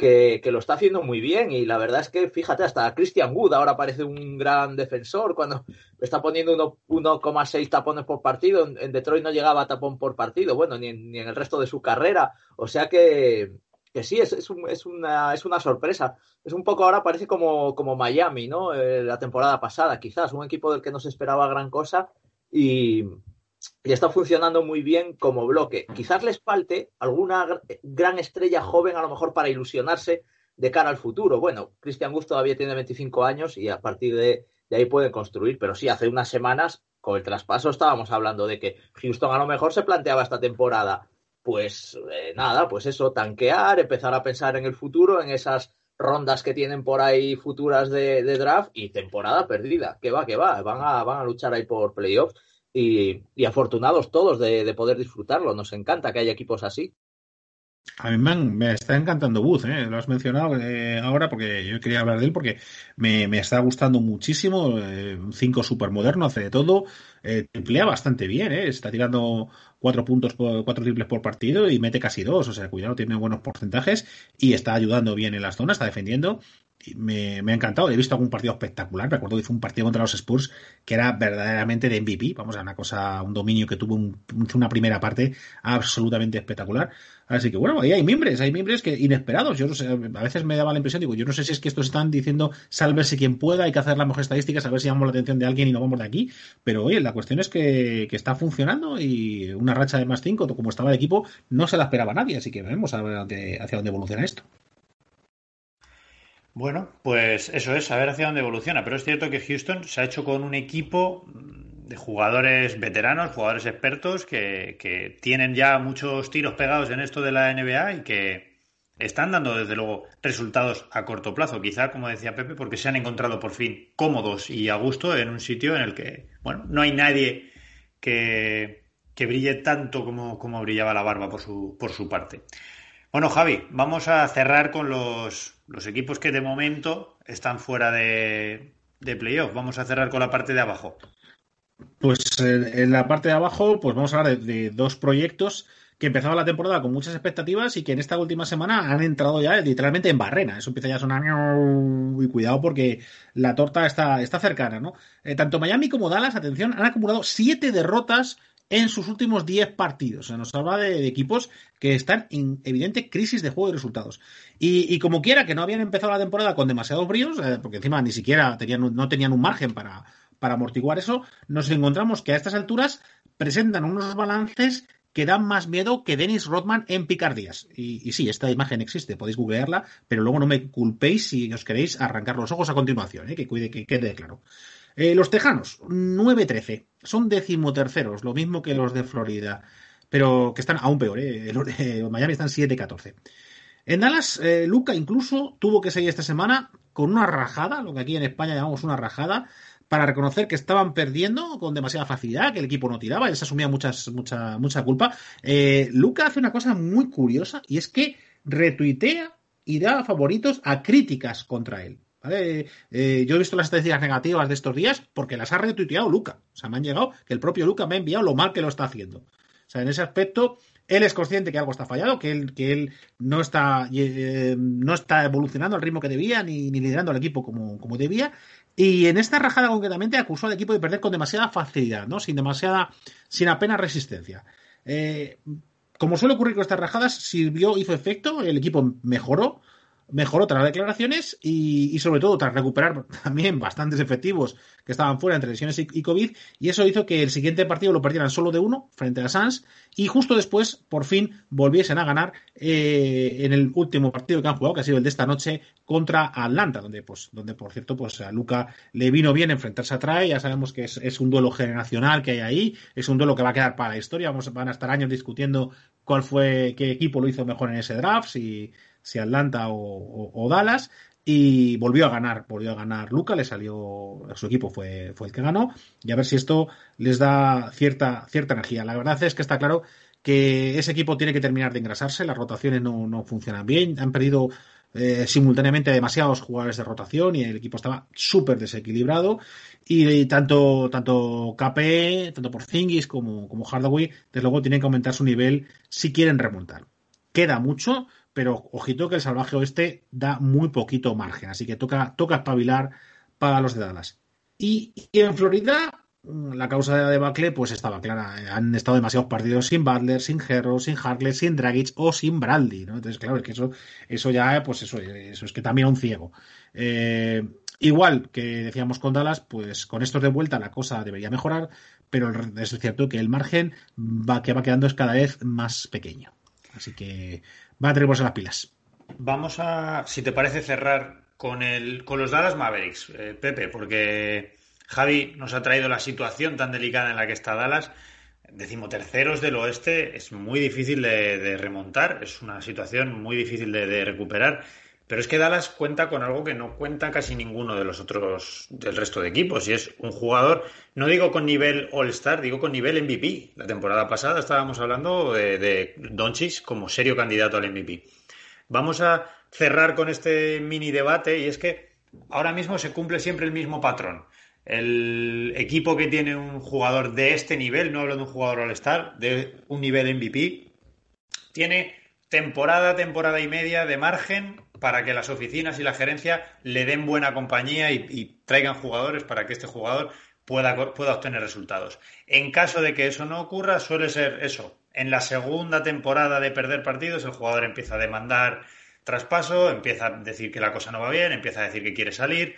que, lo está haciendo muy bien y la verdad es que, fíjate, hasta Christian Wood ahora parece un gran defensor cuando está poniendo 1,6 tapones por partido, en, Detroit no llegaba a tapón por partido, bueno, ni en, el resto de su carrera, o sea que, que sí, es, es, una, es una sorpresa. Es un poco ahora parece como, como Miami, ¿no? Eh, la temporada pasada, quizás, un equipo del que no se esperaba gran cosa y, está funcionando muy bien como bloque. Quizás les falte alguna gran estrella joven, a lo mejor para ilusionarse de cara al futuro. Bueno, Christian Gust todavía tiene 25 años y a partir de, ahí pueden construir, pero sí, hace unas semanas con el traspaso estábamos hablando de que Houston a lo mejor se planteaba esta temporada, pues eh, nada, pues eso, tanquear, empezar a pensar en el futuro, en esas rondas que tienen por ahí futuras de, draft y temporada perdida. Que va, que va, van a, van a luchar ahí por playoffs y, afortunados todos de, poder disfrutarlo. Nos encanta que haya equipos así. A mí me, está encantando Booth, ¿eh? lo has mencionado eh, ahora porque yo quería hablar de él porque me, está gustando muchísimo. Eh, un 5 super moderno, hace de todo, eh, emplea bastante bien, ¿eh? está tirando cuatro puntos, cuatro triples por partido y mete casi dos, o sea, cuidado, tiene buenos porcentajes y está ayudando bien en las zonas, está defendiendo me, ha encantado. He visto algún partido espectacular. Recuerdo que hizo un partido contra los Spurs que era verdaderamente de MVP. Vamos a una cosa, un dominio que tuvo una primera parte absolutamente espectacular. Así que bueno, ahí hay mimbres, hay mimbres que inesperados. Yo no sé, a veces me daba la impresión, digo, yo no sé si es que estos están diciendo sálvese quien pueda, hay que hacer las mejores estadísticas, a ver si llamamos la atención de alguien y no vamos de aquí. Pero oye, la cuestión es que, está funcionando y una racha de más 5, como estaba el equipo, no se la esperaba nadie. Así que veremos hacia dónde evoluciona esto. Bueno, pues eso es, a ver hacia dónde evoluciona. Pero es cierto que Houston se ha hecho con un equipo de jugadores veteranos, jugadores expertos, que, tienen ya muchos tiros pegados en esto de la NBA y que están dando, desde luego, resultados a corto plazo. Quizá, como decía Pepe, porque se han encontrado por fin cómodos y a gusto en un sitio en el que, bueno, no hay nadie que, que brille tanto como, como brillaba la barba por su, por su parte. Bueno, Javi, vamos a cerrar con los, equipos que de momento están fuera de, playoff. Vamos a cerrar con la parte de abajo. Pues en la parte de abajo, pues vamos a hablar de, dos proyectos que empezaban la temporada con muchas expectativas y que en esta última semana han entrado ya literalmente en barrena. Eso empieza ya a sonar y cuidado porque la torta está, está cercana, ¿no? Eh, tanto Miami como Dallas, atención, han acumulado siete derrotas en sus últimos 10 partidos. Se nos habla de, equipos que están en evidente crisis de juego y resultados. Y, como quiera, que no habían empezado la temporada con demasiados bríos, eh, porque encima ni siquiera tenían, no tenían un margen para, para amortiguar eso, nos encontramos que a estas alturas presentan unos balances que dan más miedo que Dennis Rodman en picardías. Y, y, sí, esta imagen existe, podéis googlearla, pero luego no me culpéis si os queréis arrancar los ojos a continuación, ¿eh? que cuide que quede claro. Eh, los Tejanos, 9-13. Son decimoterceros, lo mismo que los de Florida, pero que están aún peor. ¿eh? Los de Miami están 7-14. En Dallas, eh, Luca incluso tuvo que seguir esta semana con una rajada, lo que aquí en España llamamos una rajada, para reconocer que estaban perdiendo con demasiada facilidad, que el equipo no tiraba, y se asumía muchas, mucha, mucha culpa. Eh, Luca hace una cosa muy curiosa y es que retuitea y da favoritos a críticas contra él. Eh, yo he visto las estadísticas negativas de estos días porque las ha retuiteado Luca. O sea, me han llegado que el propio Luca me ha enviado lo mal que lo está haciendo. O sea, en ese aspecto, él es consciente que algo está fallado, que él, que él no, está, eh, no está evolucionando al ritmo que debía, ni, liderando al equipo como, como, debía. Y en esta rajada concretamente acusó al equipo de perder con demasiada facilidad, ¿no? Sin demasiada, sin apenas resistencia. Eh, como suele ocurrir con estas rajadas, sirvió, hizo efecto, el equipo mejoró, mejoró tras las declaraciones y, sobre todo tras recuperar [LAUGHS] también bastantes efectivos que estaban fuera entre lesiones y, COVID. Y eso hizo que el siguiente partido lo perdieran solo de uno frente a Sans y justo después por fin volviesen a ganar eh, en el último partido que han jugado que ha sido el de esta noche contra Atlanta donde pues donde por cierto pues a Luca le vino bien enfrentarse a Trae. Ya sabemos que es, un duelo generacional que hay ahí es un duelo que va a quedar para la historia. Vamos van a estar años discutiendo cuál fue qué equipo lo hizo mejor en ese draft si si Atlanta o, Dallas, y volvió a ganar, volvió a ganar Luca, le salió, su equipo fue, fue el que ganó, y a ver si esto les da cierta, cierta energía. La verdad es que está claro que ese equipo tiene que terminar de engrasarse, las rotaciones no, funcionan bien, han perdido eh, simultáneamente demasiados jugadores de rotación y el equipo estaba súper desequilibrado y, tanto, tanto KP, tanto por Zingis como, como Hardaway, desde luego tienen que aumentar su nivel si quieren remontar. Queda mucho, pero ojito que el salvaje oeste da muy poquito margen, así que toca, toca espabilar para los de Dallas. Y, en Florida, mm, la causa de la debacle pues estaba clara. Han estado demasiados partidos sin Butler, sin Herro, sin Harkless, sin Dragic o sin Bradley, ¿no? Entonces, claro, es que eso, eso ya, pues eso, eso es que también un ciego. Eh, igual que decíamos con Dallas, pues con estos de vuelta la cosa debería mejorar, pero es cierto que el margen va, que va quedando es cada vez más pequeño. Así que va a tener las pilas. Vamos a, si te parece, cerrar con, el, con los Dallas Mavericks, eh, Pepe, porque Javi nos ha traído la situación tan delicada en la que está Dallas. Decimoterceros del oeste es muy difícil de, remontar, es una situación muy difícil de, recuperar. Pero es que Dallas cuenta con algo que no cuenta casi ninguno de los otros del resto de equipos. Y es un jugador, no digo con nivel All-Star, digo con nivel MVP. La temporada pasada estábamos hablando de, de Doncic como serio candidato al MVP. Vamos a cerrar con este mini debate y es que ahora mismo se cumple siempre el mismo patrón. El equipo que tiene un jugador de este nivel, no hablo de un jugador All-Star, de un nivel MVP, tiene temporada, temporada y media de margen para que las oficinas y la gerencia le den buena compañía y, traigan jugadores para que este jugador pueda, pueda obtener resultados. En caso de que eso no ocurra, suele ser eso. En la segunda temporada de perder partidos, el jugador empieza a demandar traspaso, empieza a decir que la cosa no va bien, empieza a decir que quiere salir.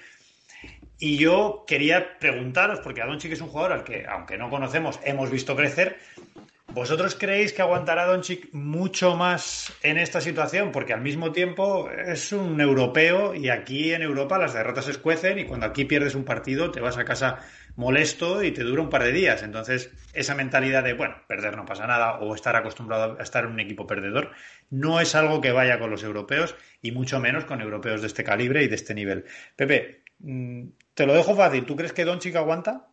Y yo quería preguntaros, porque Adonchik es un jugador al que, aunque no conocemos, hemos visto crecer. ¿Vosotros creéis que aguantará Doncic mucho más en esta situación? Porque al mismo tiempo es un europeo y aquí en Europa las derrotas escuecen y cuando aquí pierdes un partido te vas a casa molesto y te dura un par de días. Entonces, esa mentalidad de, bueno, perder no pasa nada o estar acostumbrado a estar en un equipo perdedor, no es algo que vaya con los europeos y mucho menos con europeos de este calibre y de este nivel. Pepe, mm, te lo dejo fácil. ¿Tú crees que Doncic aguanta?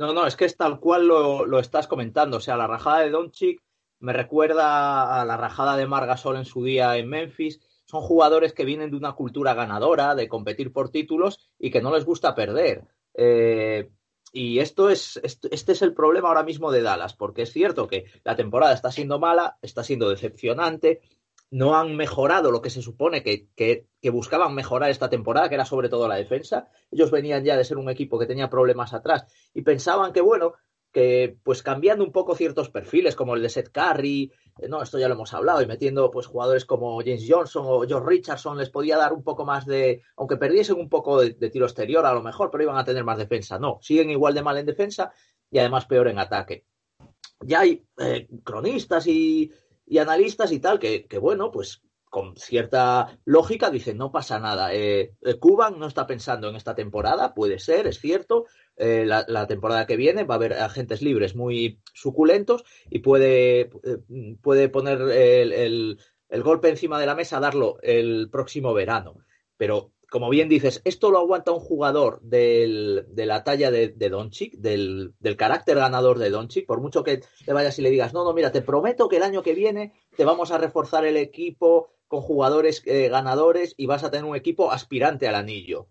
No, no, es que es tal cual lo, estás comentando. O sea, la rajada de Doncic me recuerda a la rajada de Margasol en su día en Memphis. Son jugadores que vienen de una cultura ganadora, de competir por títulos y que no les gusta perder. Eh, y esto es, este es el problema ahora mismo de Dallas, porque es cierto que la temporada está siendo mala, está siendo decepcionante, no han mejorado lo que se supone que, que, buscaban mejorar esta temporada, que era sobre todo la defensa. Ellos venían ya de ser un equipo que tenía problemas atrás y pensaban que, bueno, que pues cambiando un poco ciertos perfiles, como el de Seth Curry, eh, no, esto ya lo hemos hablado, y metiendo pues jugadores como James Johnson o George Richardson, les podía dar un poco más de, aunque perdiesen un poco de, tiro exterior a lo mejor, pero iban a tener más defensa. No, siguen igual de mal en defensa y además peor en ataque. Ya hay eh, cronistas y, y, analistas y tal que, que, bueno, pues con cierta lógica dicen no pasa nada. Eh, Cuban no está pensando en esta temporada, puede ser, es cierto, eh, la, temporada que viene. Va a haber agentes libres muy suculentos y puede, eh, puede poner el, golpe encima de la mesa, darlo el próximo verano. Pero, como bien dices, esto lo aguanta un jugador de la talla de, de Doncic, del, carácter ganador de Doncic, por mucho que te vayas y le digas, no, no, mira, te prometo que el año que viene te vamos a reforzar el equipo con jugadores eh, ganadores y vas a tener un equipo aspirante al anillo.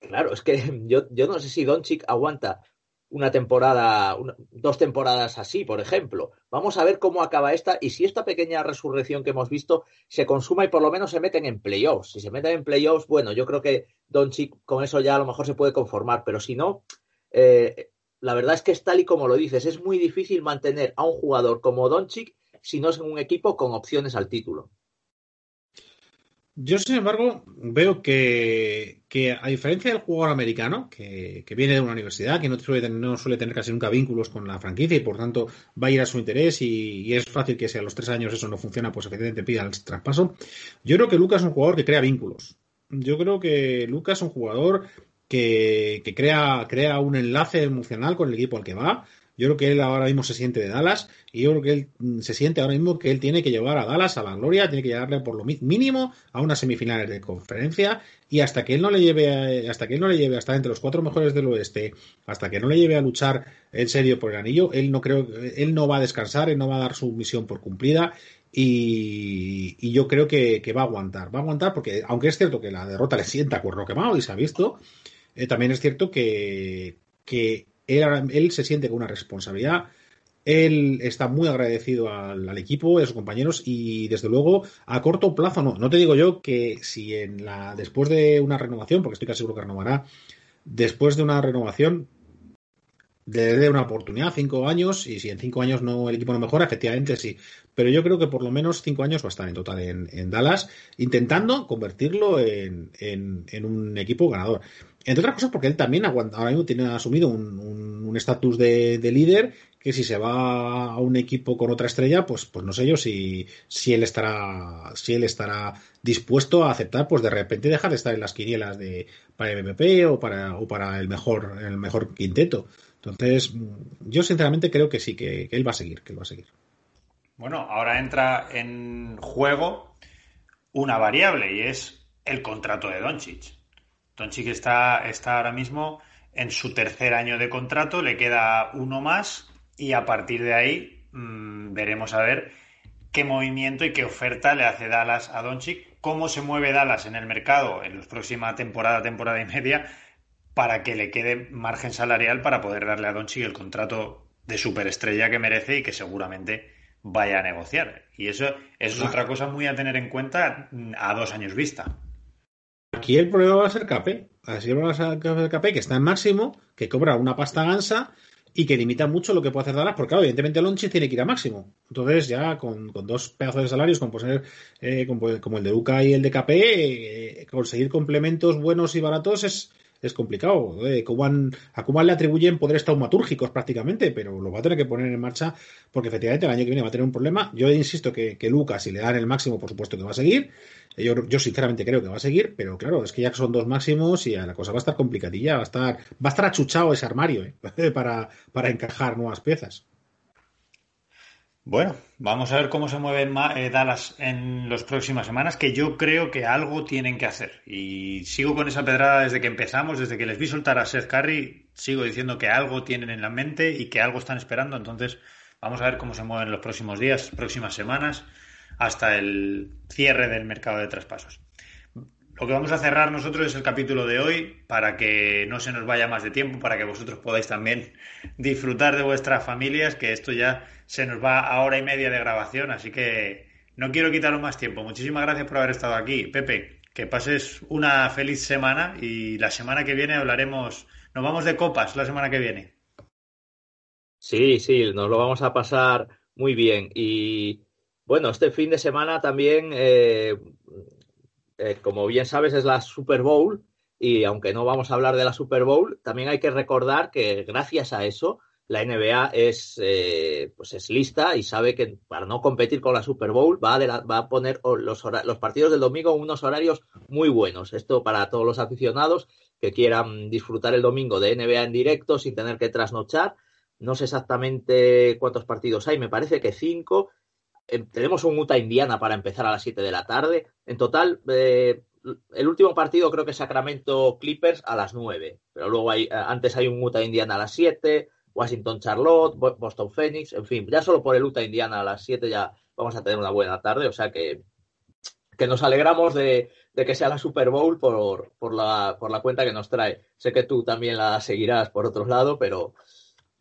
Claro, es que [LAUGHS] yo, yo no sé si Doncic aguanta una temporada, dos temporadas así, por ejemplo. Vamos a ver cómo acaba esta y si esta pequeña resurrección que hemos visto se consuma y por lo menos se meten en playoffs. Si se meten en playoffs, bueno, yo creo que Doncic con eso ya a lo mejor se puede conformar, pero si no, eh, la verdad es que es tal y como lo dices, es muy difícil mantener a un jugador como Doncic si no es en un equipo con opciones al título. Yo, sin embargo, veo que, a diferencia del jugador americano, que, viene de una universidad, que no suele, tener, no suele tener casi nunca vínculos con la franquicia y por tanto va a ir a su interés y, es fácil que si a los tres años eso no funciona, pues efectivamente pida el traspaso. Yo creo que Lucas es un jugador que crea vínculos. Yo creo que Lucas es un jugador que, que crea, crea un enlace emocional con el equipo al que va yo creo que él ahora mismo se siente de Dallas y yo creo que él mm, se siente ahora mismo que él tiene que llevar a Dallas a la gloria, tiene que llevarle por lo mínimo a unas semifinales de conferencia y hasta que él no le lleve hasta que él no le lleve hasta entre los cuatro mejores del oeste, hasta que no le lleve a luchar en serio por el anillo, él no creo él no va a descansar, él no va a dar su misión por cumplida y, yo creo que, va a aguantar. Va a aguantar porque, aunque es cierto que la derrota le sienta cuerno quemado y se ha visto, eh, también es cierto que, que él, se siente con una responsabilidad. Él está muy agradecido al, equipo, a sus compañeros y desde luego a corto plazo no. No te digo yo que si en la después de una renovación, porque estoy casi seguro que renovará, después de una renovación le dé una oportunidad, cinco años, y si en cinco años no el equipo no mejora, efectivamente sí. Pero yo creo que por lo menos cinco años va a estar en total en, Dallas, intentando convertirlo en, un equipo ganador. Entre otras cosas porque él también ahora mismo tiene asumido un estatus de, líder que si se va a un equipo con otra estrella, pues, pues no sé yo si, él estará, dispuesto a aceptar, pues de repente dejar de estar en las quinielas de para el MVP o para, el mejor, el quinteto. Entonces, yo sinceramente creo que sí, que, que él va a seguir, que él va a seguir. Bueno, ahora entra en juego una variable y es el contrato de Doncic. Doncic está, está ahora mismo en su tercer año de contrato, le queda uno más y a partir de ahí mmm, veremos a ver qué movimiento y qué oferta le hace Dallas a Doncic, cómo se mueve Dallas en el mercado en la próxima temporada, temporada y media, para que le quede margen salarial para poder darle a Doncic el contrato de superestrella que merece y que seguramente vaya a negociar. Y eso, eso es otra cosa muy a tener en cuenta a dos años vista. Aquí el problema va a ser Capé. Así va a ser Capé, que está en máximo, que cobra una pasta gansa y que limita mucho lo que puede hacer Dallas, porque claro, evidentemente Lonchi tiene que ir a máximo. Entonces, ya con, dos pedazos de salarios, como, ser, eh, como, el de Luca y el de KP, eh, conseguir complementos buenos y baratos es, complicado. Eh, a Kuman le atribuyen poderes taumatúrgicos prácticamente, pero lo va a tener que poner en marcha porque efectivamente el año que viene va a tener un problema. Yo insisto que, que Lucas, si le dan el máximo, por supuesto que va a seguir. Yo, yo, sinceramente creo que va a seguir, pero claro, es que ya son dos máximos y la cosa va a estar complicadilla, va a estar, va a estar achuchado ese armario ¿eh? [LAUGHS] para, para encajar nuevas piezas. Bueno, vamos a ver cómo se mueven eh, Dallas en las próximas semanas, que yo creo que algo tienen que hacer. Y sigo con esa pedrada desde que empezamos, desde que les vi soltar a Seth Curry, sigo diciendo que algo tienen en la mente y que algo están esperando. Entonces, vamos a ver cómo se mueven los próximos días, próximas semanas, hasta el cierre del mercado de traspasos. Lo que vamos a cerrar nosotros es el capítulo de hoy para que no se nos vaya más de tiempo, para que vosotros podáis también disfrutar de vuestras familias, que esto ya se nos va a hora y media de grabación, así que no quiero quitaros más tiempo. Muchísimas gracias por haber estado aquí. Pepe, que pases una feliz semana y la semana que viene hablaremos, nos vamos de copas la semana que viene. Sí, sí, nos lo vamos a pasar muy bien. Y bueno, este fin de semana también eh, eh, como bien sabes, es la Super Bowl y aunque no vamos a hablar de la Super Bowl, también hay que recordar que gracias a eso la NBA es, eh, pues es lista y sabe que para no competir con la Super Bowl va a, va a poner los, los partidos del domingo en unos horarios muy buenos. Esto para todos los aficionados que quieran disfrutar el domingo de NBA en directo sin tener que trasnochar. No sé exactamente cuántos partidos hay, me parece que cinco eh, tenemos un Utah Indiana para empezar a las 7 de la tarde. En total, eh, el último partido creo que Sacramento Clippers a las 9, pero luego hay, eh, antes hay un Utah Indiana a las 7, Washington Charlotte, Boston Phoenix, en fin, ya solo por el Utah Indiana a las 7 ya vamos a tener una buena tarde, o sea que, que nos alegramos de, de que sea la Super Bowl por, por, la, por la cuenta que nos trae. Sé que tú también la seguirás por otro lado, pero,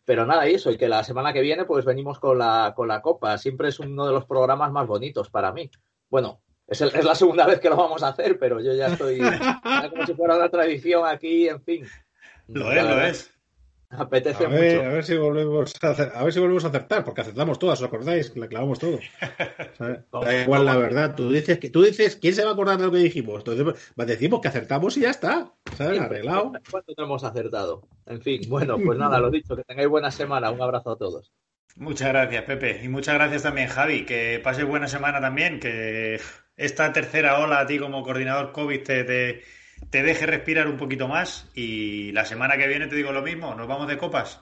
pero nada, y eso, y que la semana que viene pues venimos con la, con la Copa. Siempre es uno de los programas más bonitos para mí. Bueno, es, es la segunda vez que lo vamos a hacer, pero yo ya estoy [LAUGHS] como si fuera una tradición aquí, en fin. Lo es, lo es. Apetece a ver, A ver, si volvemos a, a ver si volvemos a acertar, porque acertamos todas, ¿os acordáis? La clavamos todo. [LAUGHS] Da igual la verdad. Tú dices, que, tú dices, ¿quién se va a acordar de lo que dijimos? Entonces decimos que acertamos y ya está. ¿Sabes? Arreglado. ¿Cuánto no hemos acertado? En fin, bueno, pues nada, lo dicho, que tengáis buena semana. Un abrazo a todos. Muchas gracias, Pepe. Y muchas gracias también, Javi. Que pase buena semana también. Que esta tercera ola a ti como coordinador COVID te, te te deje respirar un poquito más y la semana que viene te digo lo mismo, nos vamos de copas.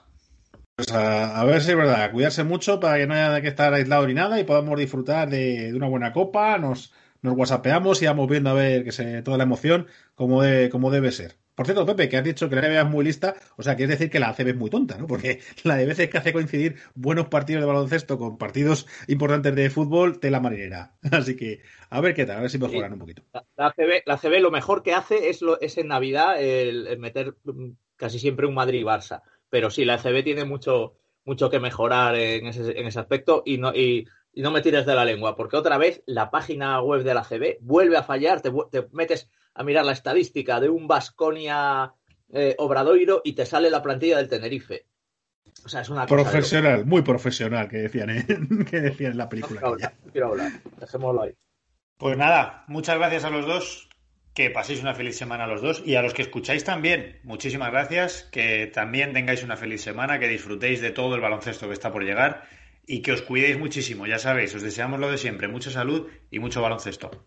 Pues a, ver si es verdad, cuidarse mucho para que no haya que estar aislado ni nada y podamos disfrutar de, una buena copa, nos, nos whatsappeamos y vamos viendo a ver que se, toda la emoción como, de, como debe ser. Por cierto, Pepe, que has dicho que la NBA es muy lista, o sea, quiere decir que la ACB es muy tonta, ¿no? Porque la de veces que hace coincidir buenos partidos de baloncesto con partidos importantes de fútbol, tela marinera. [LAUGHS] Así que, a ver qué tal, a ver si mejoran un poquito. La, ACB, la ACB lo mejor que hace es, lo, es en Navidad el, meter mm, casi siempre un Madrid-Barça. Pero sí, la ACB tiene mucho, mucho que mejorar en ese, en ese aspecto y no, y, no me tires de la lengua, porque otra vez la página web de la ACB vuelve a fallar, te, te metes a mirar la estadística de un Vasconia eh, Obradoiro y te sale la plantilla del Tenerife. O sea, es una profesional, muy profesional, que decían, en, [LAUGHS] que decían en la película. No quiero hablar, dejémoslo ahí. Pues nada, muchas gracias a los dos. Que paséis una feliz semana a los dos y a los que escucháis también. Muchísimas gracias. Que también tengáis una feliz semana, que disfrutéis de todo el baloncesto que está por llegar y que os cuidéis muchísimo. Ya sabéis, os deseamos lo de siempre, mucha salud y mucho baloncesto.